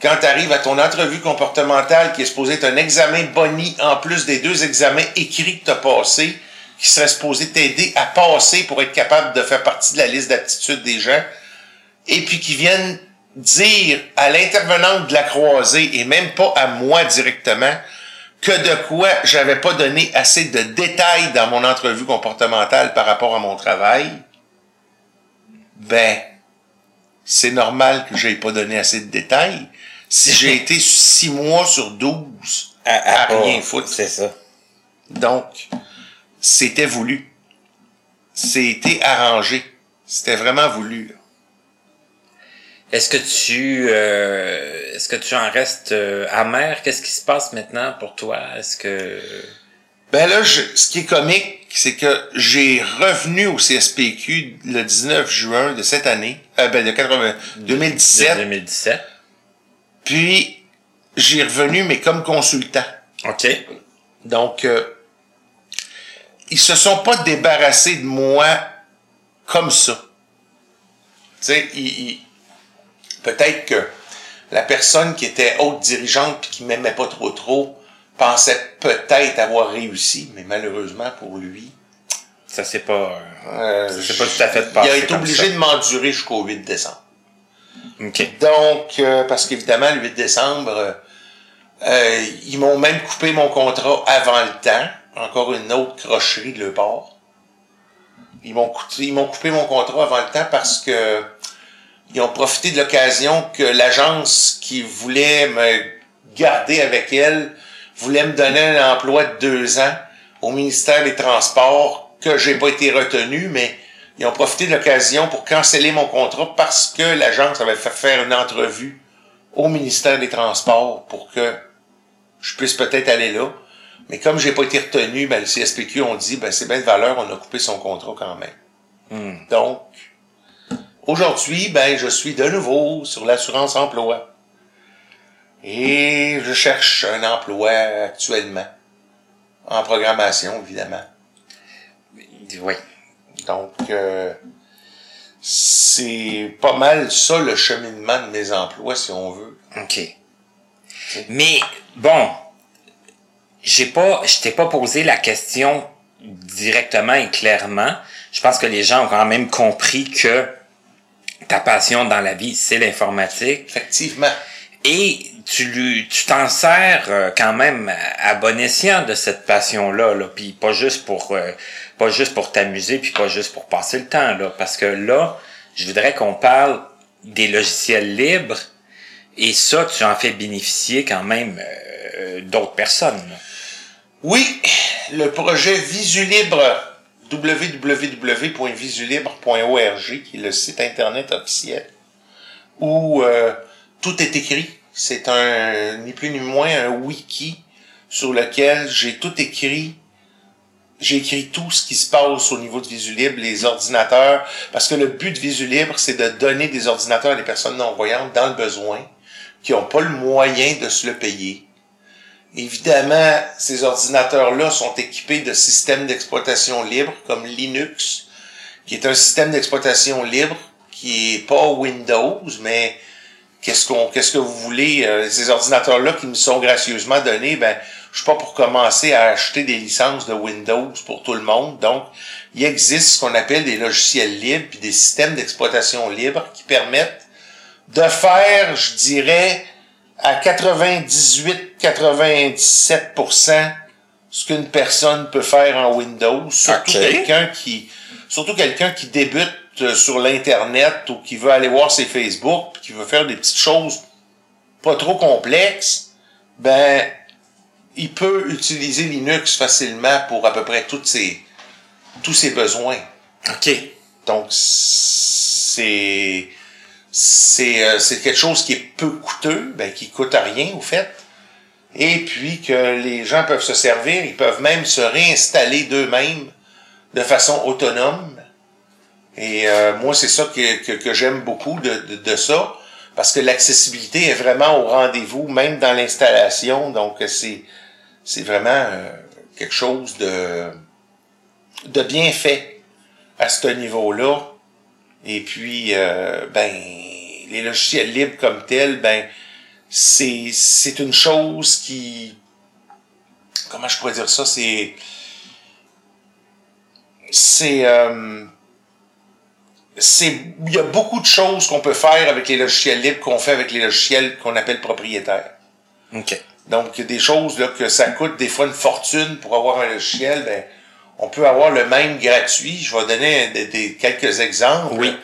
Quand tu arrives à ton entrevue comportementale, qui est supposé être un examen boni en plus des deux examens écrits que tu as passés, qui serait supposé t'aider à passer pour être capable de faire partie de la liste d'aptitudes des gens, et puis qui viennent dire à l'intervenante de la croisée, et même pas à moi directement, que de quoi j'avais pas donné assez de détails dans mon entrevue comportementale par rapport à mon travail, ben, c'est normal que j'aie pas donné assez de détails. Si j'ai été six mois sur 12 à, pas- rien foutre. c'est ça Donc, c'était voulu. C'était arrangé. C'était vraiment voulu. est-ce que tu euh, est-ce que tu en restes euh, amer? Qu'est-ce qui se passe maintenant pour toi? Est-ce que Ben là, je- ce qui est comique, c'est que j'ai revenu au CSPQ le 19 juin de cette année, euh, ben de 80, 2017, de 2017 puis j'ai revenu, mais comme consultant. ok Donc, euh, ils se sont pas débarrassés de moi comme ça. Tu sais, ils- ils- peut-être que la personne qui était haute dirigeante puis qui m'aimait pas trop trop pensait peut-être avoir réussi, mais malheureusement pour lui, ça c'est pas euh, Ça s'est pas tout à fait il passé a été obligé ça. de m'endurer jusqu'au 8 décembre. Donc, euh, parce qu'évidemment, le 8 décembre, euh, euh, ils m'ont même coupé mon contrat avant le temps. Encore une autre crocherie de leur part. Ils m'ont coupé, ils m'ont coupé mon contrat avant le temps parce que ils ont profité de l'occasion que l'agence qui voulait me garder avec elle voulait me donner un emploi de deux ans au ministère des Transports que j'ai pas été retenu, mais ils ont profité de l'occasion pour canceller mon contrat parce que l'agence avait fait faire une entrevue au ministère des Transports pour que je puisse peut-être aller là. Mais comme j'ai pas été retenu, ben, le CSPQ ont dit, ben, c'est bien de valeur, on a coupé son contrat quand même. Hmm. Donc, aujourd'hui, ben, je suis de nouveau sur l'assurance emploi. Et je cherche un emploi actuellement. En programmation, évidemment. oui Donc, euh, c'est pas mal ça le cheminement de mes emplois, si on veut. OK. Mais bon, j'ai pas je t'ai pas posé la question directement et clairement. Je pense que les gens ont quand même compris que ta passion dans la vie, c'est l'informatique Effectivement. et tu tu t'en sers euh, quand même à, bon escient de cette passion là là, puis pas juste pour euh, pas juste pour t'amuser puis pas juste pour passer le temps là parce que là, je voudrais qu'on parle des logiciels libres et ça tu en fais bénéficier quand même euh, d'autres personnes. là. Oui, le projet Visulibre, www.visulibre.org, qui est le site internet officiel, où euh, tout est écrit C'est un, ni plus ni moins, un wiki sur lequel j'ai tout écrit. J'ai écrit tout ce qui se passe au niveau de Visu Libre, les ordinateurs, parce que le but de Visu Libre, c'est de donner des ordinateurs à des personnes non-voyantes dans le besoin, qui n'ont pas le moyen de se le payer. Évidemment, ces ordinateurs-là sont équipés de systèmes d'exploitation libre, comme Linux, qui est un système d'exploitation libre qui est pas Windows, mais qu'est-ce qu'on, qu'est-ce que vous voulez, euh, ces ordinateurs-là qui me sont gracieusement donnés, ben, je suis pas pour commencer à acheter des licences de Windows pour tout le monde. Donc, il existe ce qu'on appelle des logiciels libres puis des systèmes d'exploitation libre qui permettent de faire, je dirais, à 98-97% ce qu'une personne peut faire en Windows, surtout quelqu'un qui, surtout quelqu'un qui débute euh, sur l'internet ou qui veut aller voir ses Facebook, puis qui veut faire des petites choses pas trop complexes, ben il peut utiliser Linux facilement pour à peu près toutes ses, tous ses besoins. OK. Donc, c'est c'est euh, c'est quelque chose qui est peu coûteux, ben, qui coûte à rien, au fait. Et puis que les gens peuvent se servir, ils peuvent même se réinstaller d'eux-mêmes de façon autonome. Et euh, moi, c'est ça que, que, que j'aime beaucoup de, de, de ça, parce que l'accessibilité est vraiment au rendez-vous, même dans l'installation. Donc, c'est c'est vraiment euh, quelque chose de, de bien fait à ce niveau-là. Et puis, euh, ben, les logiciels libres comme tels, ben, c'est, c'est une chose qui, comment je pourrais dire ça, c'est, c'est, euh, c'est, il y a beaucoup de choses qu'on peut faire avec les logiciels libres qu'on fait avec les logiciels qu'on appelle propriétaires. OK. Donc, il y a des choses là, que ça coûte des fois une fortune pour avoir un logiciel, ben, on peut avoir le même gratuit. Je vais donner des, des- quelques exemples. Oui.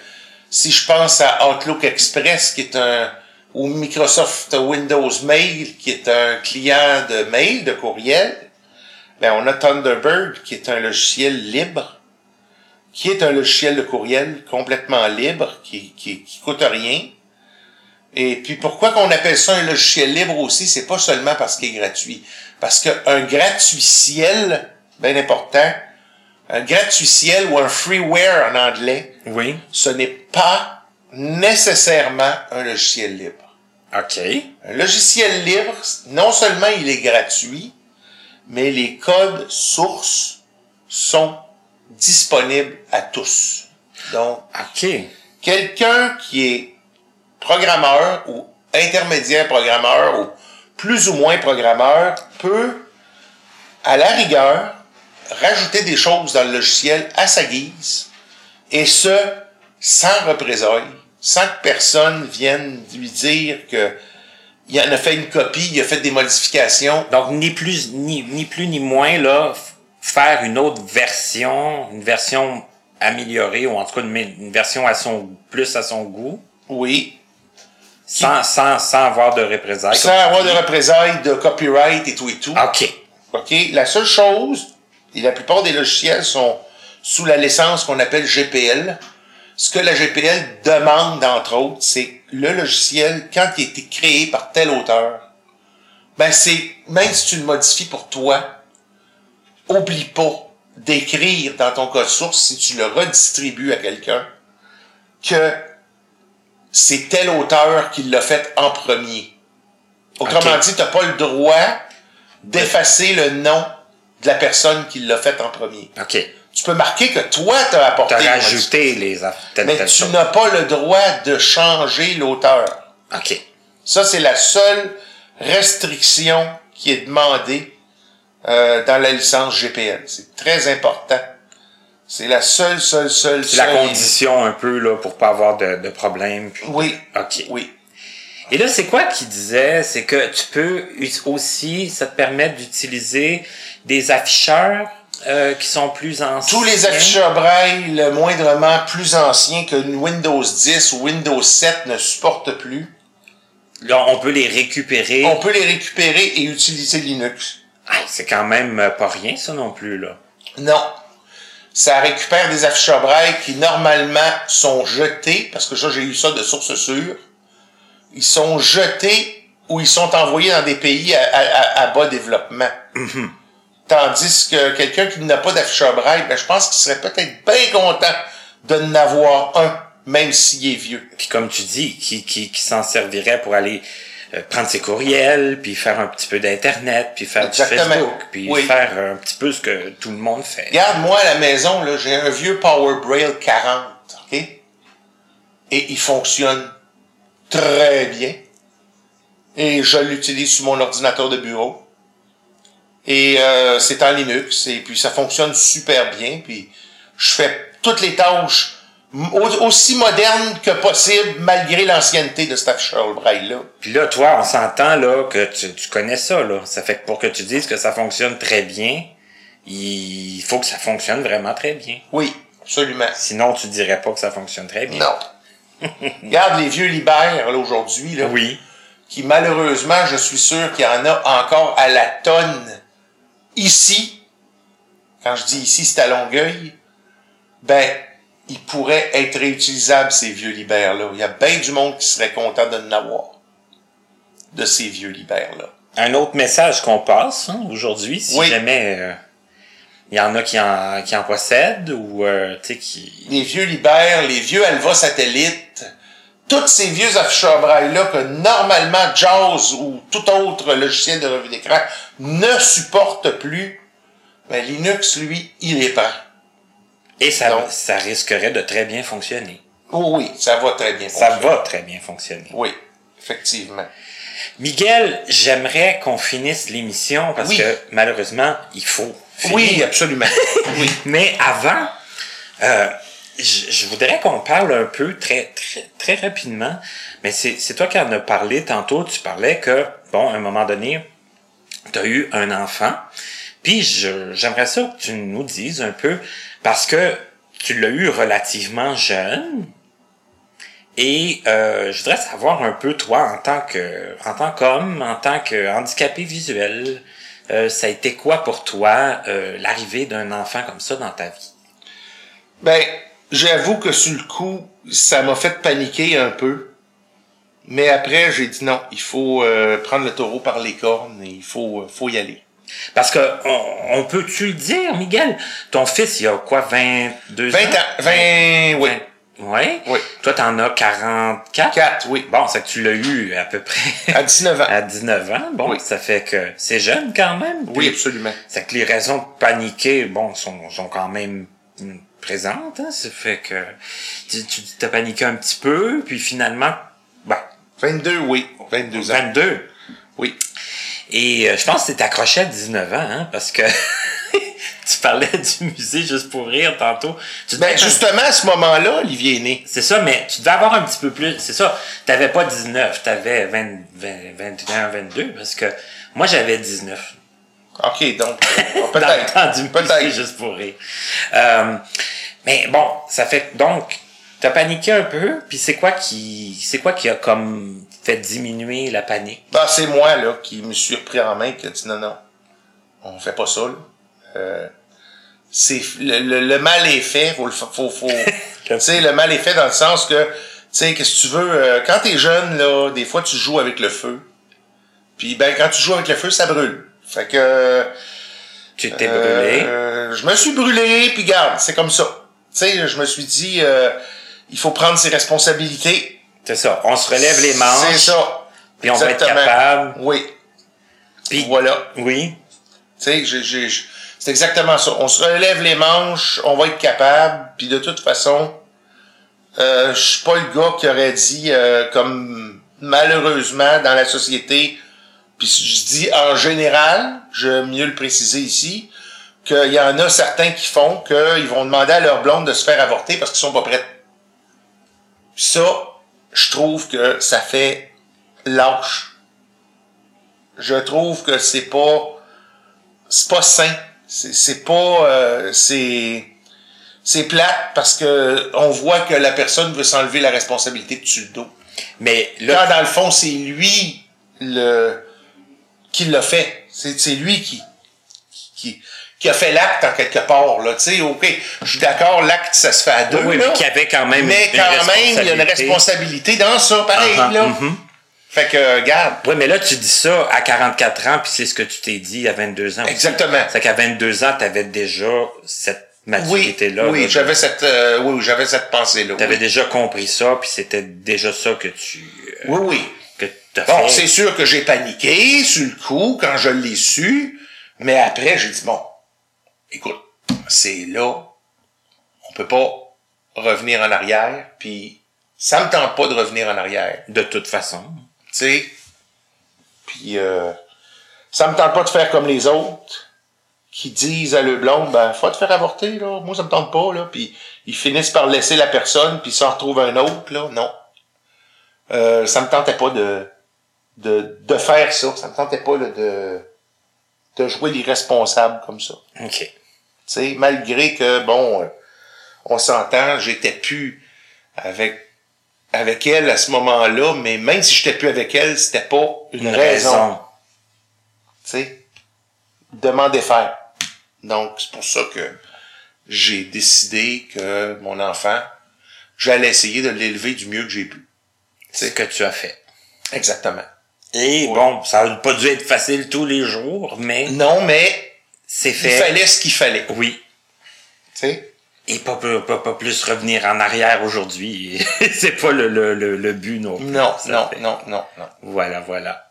Si je pense à Outlook Express, qui est un, ou Microsoft Windows Mail, qui est un client de mail, de courriel, ben, on a Thunderbird, qui est un logiciel libre, qui est un logiciel de courriel complètement libre, qui, qui, qui coûte rien. Et puis pourquoi qu'on appelle ça un logiciel libre aussi, c'est pas seulement parce qu'il est gratuit. Parce qu'un gratuitiel, bien important, un gratuitiel ou un freeware en anglais, Oui. ce n'est pas nécessairement un logiciel libre. OK. Un logiciel libre, non seulement il est gratuit, mais les codes sources sont disponibles à tous. Donc, OK. quelqu'un qui est programmeur ou intermédiaire programmeur ou plus ou moins programmeur peut, à la rigueur, rajouter des choses dans le logiciel à sa guise et ce, sans représailles, sans que personne vienne lui dire que il en a fait une copie, il a fait des modifications. Donc, ni plus ni, ni plus ni moins, là, faire une autre version, une version améliorée, ou en tout cas une, une version à son, plus à son goût, Oui. Sans, sans, sans avoir de représailles. Sans avoir de représailles, de copyright et tout et tout. OK. OK? La seule chose, et la plupart des logiciels sont sous la licence qu'on appelle GPL. Ce que la GPL demande, entre autres, c'est le logiciel, quand il a été créé par tel auteur, ben c'est, même si tu le modifies pour toi, oublie pas d'écrire dans ton code source, si tu le redistribues à quelqu'un, que c'est tel auteur qui l'a fait en premier. Autrement dit, tu n'as pas le droit d'effacer le nom de la personne qui l'a fait en premier. OK. Tu peux marquer que toi, tu as apporté T'as une rajouté les telle, mais telle tu n'as pas le droit de changer l'auteur. OK. Ça, c'est la seule restriction qui est demandée euh, dans la licence GPL. C'est très important. C'est la seule, seule, seule, C'est la condition un peu, là, pour pas avoir de, de problème. puis- Oui, OK. oui. Et là, c'est quoi qu'il disait? C'est que tu peux aussi, ça te permet d'utiliser des afficheurs euh, qui sont plus anciens. Tous les afficheurs braille, le moindrement plus anciens que Windows 10 ou Windows 7 ne supportent plus, Là, on peut les récupérer. on peut les récupérer et utiliser Linux. Ah, c'est quand même euh, pas rien, ça non plus, là. Non. Ça récupère des afficheurs braille qui normalement sont jetés, parce que ça j'ai eu ça de source sûre. Ils sont jetés où ils sont envoyés dans des pays à, à- à bas développement. Tandis que quelqu'un qui n'a pas d'afficheur braille, ben, je pense qu'il serait peut-être bien content de n'avoir un, même s'il est vieux. Puis comme tu dis, qui, qui, qui s'en servirait pour aller euh, prendre ses courriels, puis faire un petit peu d'internet, puis faire Exactement. du Facebook, puis Oui. faire un petit peu ce que tout le monde fait. Regarde, moi, à la maison, là, j'ai un vieux Power Braille 40, OK? Et il fonctionne très bien. Et je l'utilise sur mon ordinateur de bureau. Et euh, c'est en Linux. Et puis, ça fonctionne super bien. Puis, je fais toutes les tâches aussi modernes que possible, malgré l'ancienneté de cet Braille-là. Puis là, toi, on s'entend là que tu, tu connais ça là. Ça fait que pour que tu dises que ça fonctionne très bien, il faut que ça fonctionne vraiment très bien. Oui, absolument. Sinon, tu dirais pas que ça fonctionne très bien. Non. Regarde les vieux libères, là, aujourd'hui, là. Oui. qui malheureusement, je suis sûr qu'il y en a encore à la tonne ici. Quand je dis ici, c'est à Longueuil. Ben, ils pourraient être réutilisables, ces vieux libères-là. Il y a bien du monde qui serait content de n'avoir de ces vieux libères-là. Un autre message qu'on passe hein, aujourd'hui, si Oui. jamais euh, il y en a qui en, qui en possèdent ou euh, tu sais qui. Les vieux libères, les vieux Alva satellites, tous ces vieux afficheurs braille-là que normalement JAWS ou tout autre logiciel de revue d'écran ne supporte plus, ben Linux, lui, il les prend. Et ça, Donc. ça risquerait de très bien fonctionner. Oh oui, ça va très bien. Ça fonctionner. va très bien fonctionner. Oui, effectivement. Miguel, j'aimerais qu'on finisse l'émission parce Oui. que malheureusement, il faut. finir. Oui, absolument. oui. Mais avant, euh, je, je voudrais qu'on parle un peu très très très rapidement. Mais c'est c'est toi qui en as parlé tantôt. Tu parlais que bon, à un moment donné, tu as eu un enfant. Puis je- j'aimerais ça que tu nous dises un peu parce que tu l'as eu relativement jeune. Et euh, je voudrais savoir un peu toi en tant que en tant qu'homme, en tant que handicapé visuel, euh, ça a été quoi pour toi euh, l'arrivée d'un enfant comme ça dans ta vie? Ben, j'avoue que sur le coup, ça m'a fait paniquer un peu. Mais après, j'ai dit non, il faut prendre le taureau par les cornes et il faut, faut y aller. Parce que on, on peut-tu le dire, Miguel? Ton fils, il a quoi 22 20 ans? ans, 20, oui. Ouais. Oui. Toi, t'en as 44 4, oui. Bon, c'est que tu l'as eu à peu près À 19 ans. à 19 ans. Bon, Oui. ça fait que c'est jeune quand même. Oui, absolument. C'est que les raisons de paniquer, bon, sont, sont quand même mm, présentes. Hein? Ça fait que tu tu t'as paniqué un petit peu, puis finalement, ben, 22, oui. 22 ans. 22. Oui. Et euh, je pense que tu accroché à 19 ans, hein, parce que tu parlais du musée juste pour rire tantôt. Tu Ben, un- justement, à ce moment-là, Olivier est né. C'est ça, mais tu devais avoir un petit peu plus. C'est ça, t'avais pas 19, t'avais 20, 20, 21, 22, parce que moi j'avais 19. OK, donc, euh, Dans le peut-être. temps du musée, Peut-être. juste pour rire. Euh, mais bon, ça fait donc, t'as paniqué un peu, puis c'est quoi qui c'est quoi qui a comme fait diminuer la panique? Ben, c'est moi, là, qui me suis repris en main, qui a dit non, non, on fait pas ça, là. Euh, c'est, le, le, le mal est fait, faut faut, faut, tu sais, le mal est fait dans le sens que, tu sais, qu'est-ce que tu veux, euh, quand t'es jeune, là, des fois, tu joues avec le feu. Puis, ben, quand tu joues avec le feu, ça brûle. Fait que, Tu t'es brûlé. euh, je me suis brûlé, puis garde, c'est comme ça. Tu sais, je me suis dit, euh, il faut prendre ses responsabilités. C'est ça. On se relève les manches. C'est ça. Puis on va être capable. Oui. Puis Voilà. oui. Tu sais, j'ai- j'ai- j'ai- c'est exactement ça. On se relève les manches, on va être capable, puis de toute façon, euh, je suis pas le gars qui aurait dit, euh, comme malheureusement dans la société, puis je dis en général, je vais mieux le préciser ici, qu'il y en a certains qui font qu'ils vont demander à leur blonde de se faire avorter parce qu'ils sont pas prêts. Ça, je trouve que ça fait lâche. Je trouve que c'est pas c'est pas sain. C'est, pas euh, c'est c'est plate parce que on voit que la personne veut s'enlever la responsabilité dessus le dos. Mais là, dans le fond c'est lui le qui l'a fait. C'est, c'est lui qui qui qui a fait l'acte en quelque part là. Tu sais, ok, je suis d'accord, l'acte ça se fait à deux. oui, là. mais qu'il y avait quand même mais une quand même il y a une responsabilité. dans ça, pareil Ah, là. mhm. Fait que, regarde, Oui, mais là, tu dis ça à 44 ans, puis c'est ce que tu t'es dit à 22 ans. aussi. Exactement. C'est qu'à 22 ans, tu avais déjà cette maturité-là. oui, là, j'avais cette, euh, oui, j'avais cette pensée-là. Tu avais oui. déjà compris ça, puis c'était déjà ça que tu euh, oui, oui. que t'as Bon, c'est sûr que j'ai paniqué sur le coup quand je l'ai su, mais après, j'ai dit, bon, écoute, c'est là, on peut pas revenir en arrière, puis ça me tente pas de revenir en arrière, De toute façon. tu sais. Puis, euh, ça me tente pas de faire comme les autres qui disent à le blonde, ben, faut te faire avorter, là, moi ça me tente pas, là, puis ils finissent par laisser la personne, puis s'en retrouvent un autre, là, non. Euh, ça me tentait pas de, de, de faire ça. Ça me tentait pas là, de, de jouer l'irresponsable comme ça. OK. Tu sais, malgré que, bon, euh, on s'entend, j'étais plus avec avec elle à ce moment-là, mais même si j'étais plus avec elle, c'était pas une, raison. Tu sais, de m'en défaire. Donc, c'est pour ça que j'ai décidé que mon enfant, j'allais essayer de l'élever du mieux que j'ai pu. C'est ce que tu as fait. Exactement. Et bon, ça n'a pas dû être facile tous les jours, mais Non, mais c'est il fait. fallait ce qu'il fallait. Oui. Tu sais? Et pas, pas, plus revenir en arrière aujourd'hui. c'est pas le, le, le, le but non plus. Non, non, fait- non, non, non. Voilà, voilà.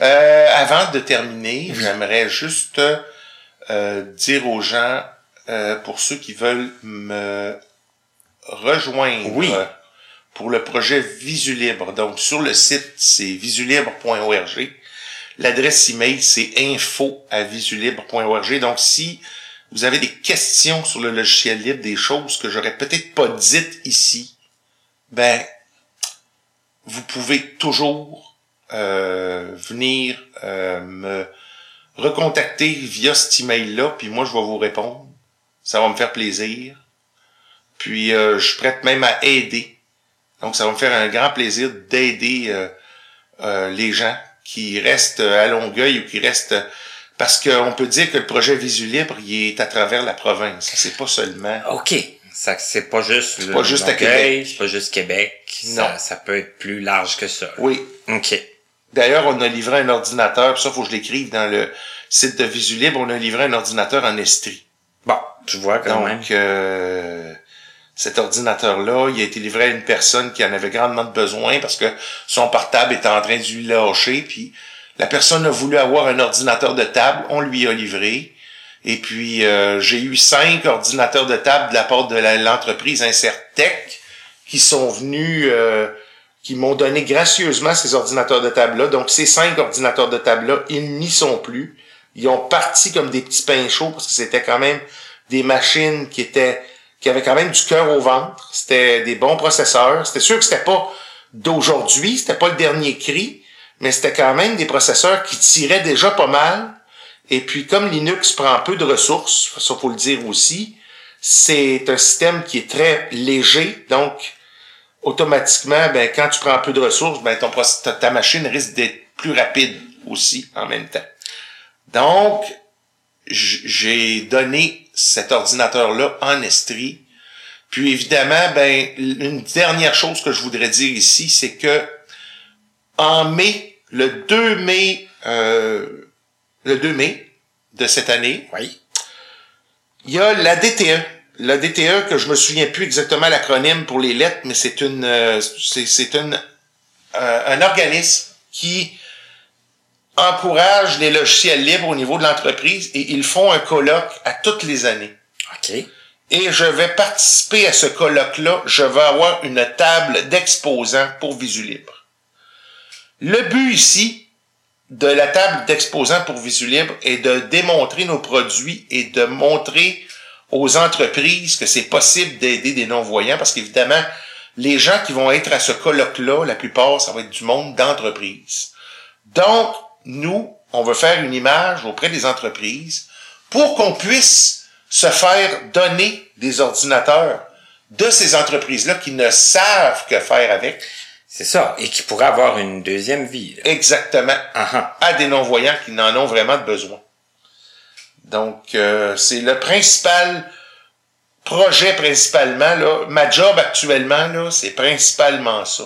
Euh, avant de terminer, j'aimerais juste euh, dire aux gens, euh, pour ceux qui veulent me rejoindre Oui. Pour le projet Visulibre. Donc, sur le site, c'est visulibre.org. L'adresse email, c'est info à visulibre.org. Donc, si vous avez des questions sur le logiciel libre, des choses que j'aurais peut-être pas dites ici, ben, vous pouvez toujours euh, venir euh, me recontacter via cet email-là, puis moi, je vais vous répondre. Ça va me faire plaisir. Puis, euh, je prête même à aider. Donc, ça va me faire un grand plaisir d'aider euh, euh, les gens qui restent à Longueuil ou qui restent... Parce qu'on peut dire que le projet Visu Libre, il est à travers la province. C'est pas seulement... OK. Ça, c'est pas juste le pas juste à Québec. C'est pas juste Québec. Non. Ça, ça peut être plus large que ça. Oui, OK. D'ailleurs, on a livré un ordinateur, ça, faut que je l'écrive dans le site de Visu Libre, on a livré un ordinateur en Estrie. Bon, tu vois quand même. Donc, euh, cet ordinateur-là, il a été livré à une personne qui en avait grandement besoin parce que son portable était en train de lui lâcher, puis la personne a voulu avoir un ordinateur de table, on lui a livré. Et puis, euh, j'ai eu cinq ordinateurs de table de la part de l'entreprise Insertec qui sont venus, euh, qui m'ont donné gracieusement ces ordinateurs de table-là. Donc, ces cinq ordinateurs de table-là, ils n'y sont plus. Ils ont parti comme des petits pains chauds parce que c'était quand même des machines qui étaient, qui avaient quand même du cœur au ventre. C'était des bons processeurs. C'était sûr que c'était pas d'aujourd'hui, c'était pas le dernier cri, mais c'était quand même des processeurs qui tiraient déjà pas mal. Et puis, comme Linux prend peu de ressources, ça faut le dire aussi, c'est un système qui est très léger, donc automatiquement, ben, quand tu prends peu de ressources, ben, ton, ta, machine risque d'être plus rapide aussi en même temps. Donc, j'ai donné cet ordinateur-là en Estrie. Puis évidemment, ben, une dernière chose que je voudrais dire ici, c'est que en mai, le 2 mai, euh, le 2 mai de cette année, Oui. il y a la DTE. La DTE, que je me souviens plus exactement l'acronyme pour les lettres, mais c'est une, euh, c'est, c'est une, euh, un organisme qui encourage les logiciels libres au niveau de l'entreprise et ils font un colloque à toutes les années. OK. Et je vais participer à ce colloque-là. Je vais avoir une table d'exposants pour Visu Libre. Le but ici de la table d'exposants pour Visu Libre est de démontrer nos produits et de montrer aux entreprises que c'est possible d'aider des non-voyants parce qu'évidemment, les gens qui vont être à ce colloque-là, la plupart, ça va être du monde d'entreprise. Donc, nous, on veut faire une image auprès des entreprises pour qu'on puisse se faire donner des ordinateurs de ces entreprises-là qui ne savent que faire avec C'est ça. Et qui pourrait avoir une deuxième vie. là. exactement Ah, ah. à des non-voyants qui n'en ont vraiment besoin. Donc, euh, c'est le principal projet principalement. Là. Ma job actuellement, là, c'est principalement ça.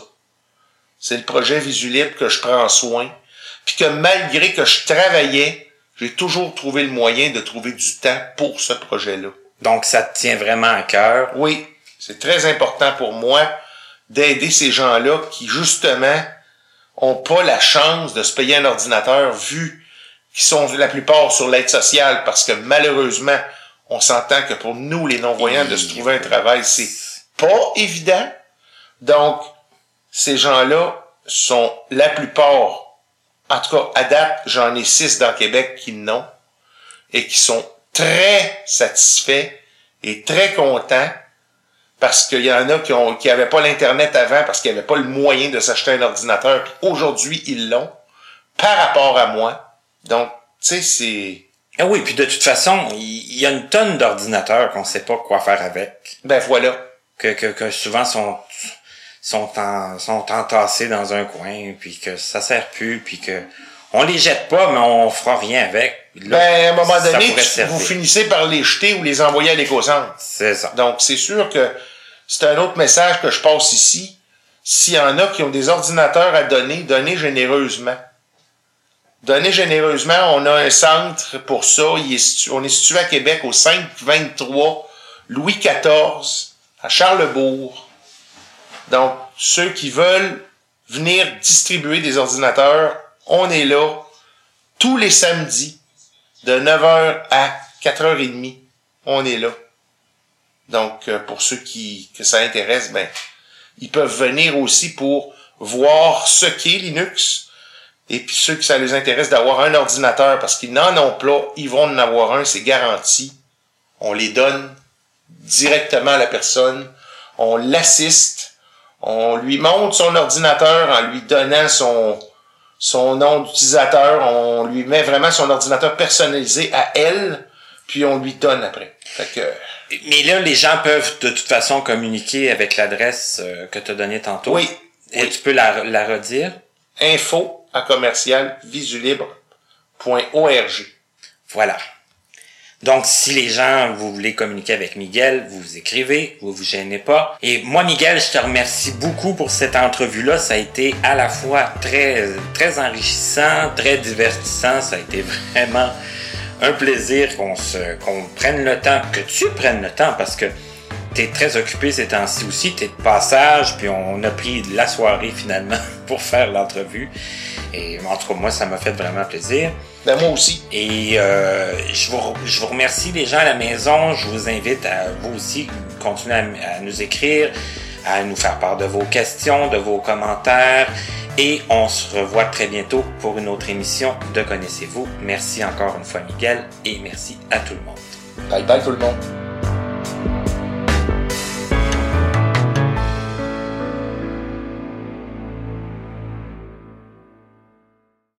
c'est le projet Visulibre que je prends soin. Puis que malgré que je travaillais, j'ai toujours trouvé le moyen de trouver du temps pour ce projet-là. Donc, ça te tient vraiment à cœur? Oui, c'est très important pour moi d'aider ces gens-là qui, justement, ont pas la chance de se payer un ordinateur vu qu'ils sont la plupart sur l'aide sociale parce que malheureusement, on s'entend que pour nous, les non-voyants, de se trouver un travail, c'est pas évident. Donc, ces gens-là sont la plupart, en tout cas, à date, j'en ai six dans Québec qui n'ont et qui sont très satisfaits et très contents parce qu'il y en a qui ont qui avaient pas l'internet avant parce qu'ils n'avaient pas le moyen de s'acheter un ordinateur. Aujourd'hui, ils l'ont par rapport à moi. Donc, tu sais, c'est Ah oui, puis de toute façon, il y, a une tonne d'ordinateurs qu'on sait pas quoi faire avec. ben voilà. Que, que, que souvent sont sont en, sont entassés dans un coin, puis que ça sert plus, puis que on les jette pas, mais on fera rien avec. Là, Ben, à un moment donné, tu- vous finissez par les jeter ou les envoyer à l'éco-centre. C'est ça. Donc, c'est sûr que c'est un autre message que je passe ici. S'il y en a qui ont des ordinateurs à donner, donnez généreusement. Donnez généreusement. On a un centre pour ça. Il est on est situé à Québec au 523 Louis XIV à Charlebourg. Donc, ceux qui veulent venir distribuer des ordinateurs, on est là tous les samedis de 9h à 4h30. On est là. Donc, euh, pour ceux qui que ça intéresse, ben, ils peuvent venir aussi pour voir ce qu'est Linux. Et puis ceux qui ça les intéresse d'avoir un ordinateur, parce qu'ils n'en ont pas, ils vont en avoir un, c'est garanti. On les donne directement à la personne. On l'assiste. On lui montre son ordinateur en lui donnant son, son nom d'utilisateur. On lui met vraiment son ordinateur personnalisé à elle, puis on lui donne après. Fait que, Mais là, les gens peuvent de toute façon communiquer avec l'adresse euh, que tu as donnée tantôt. oui, Et oui. tu peux la, la redire? info à commercial visulibre.org. Voilà. Donc, si les gens, vous voulez communiquer avec Miguel, vous écrivez, vous vous gênez pas. Et moi, Miguel, je te remercie beaucoup pour cette entrevue-là. Ça a été à la fois très, très enrichissant, très divertissant. Ça a été vraiment un plaisir qu'on se, qu'on prenne le temps, que tu prennes le temps parce que t'es très occupé ces temps-ci aussi. T'es de passage, puis on a pris la soirée finalement pour faire l'entrevue. Et en tout cas, moi, ça m'a fait vraiment plaisir. Ben, moi aussi. Et euh, je, vous, je vous remercie les gens à la maison. Je vous invite à vous aussi continuer à, à nous écrire, à nous faire part de vos questions, de vos commentaires. Et on se revoit très bientôt pour une autre émission de Connaissez-vous. Merci encore une fois Miguel et merci à tout le monde. Bye bye tout le monde.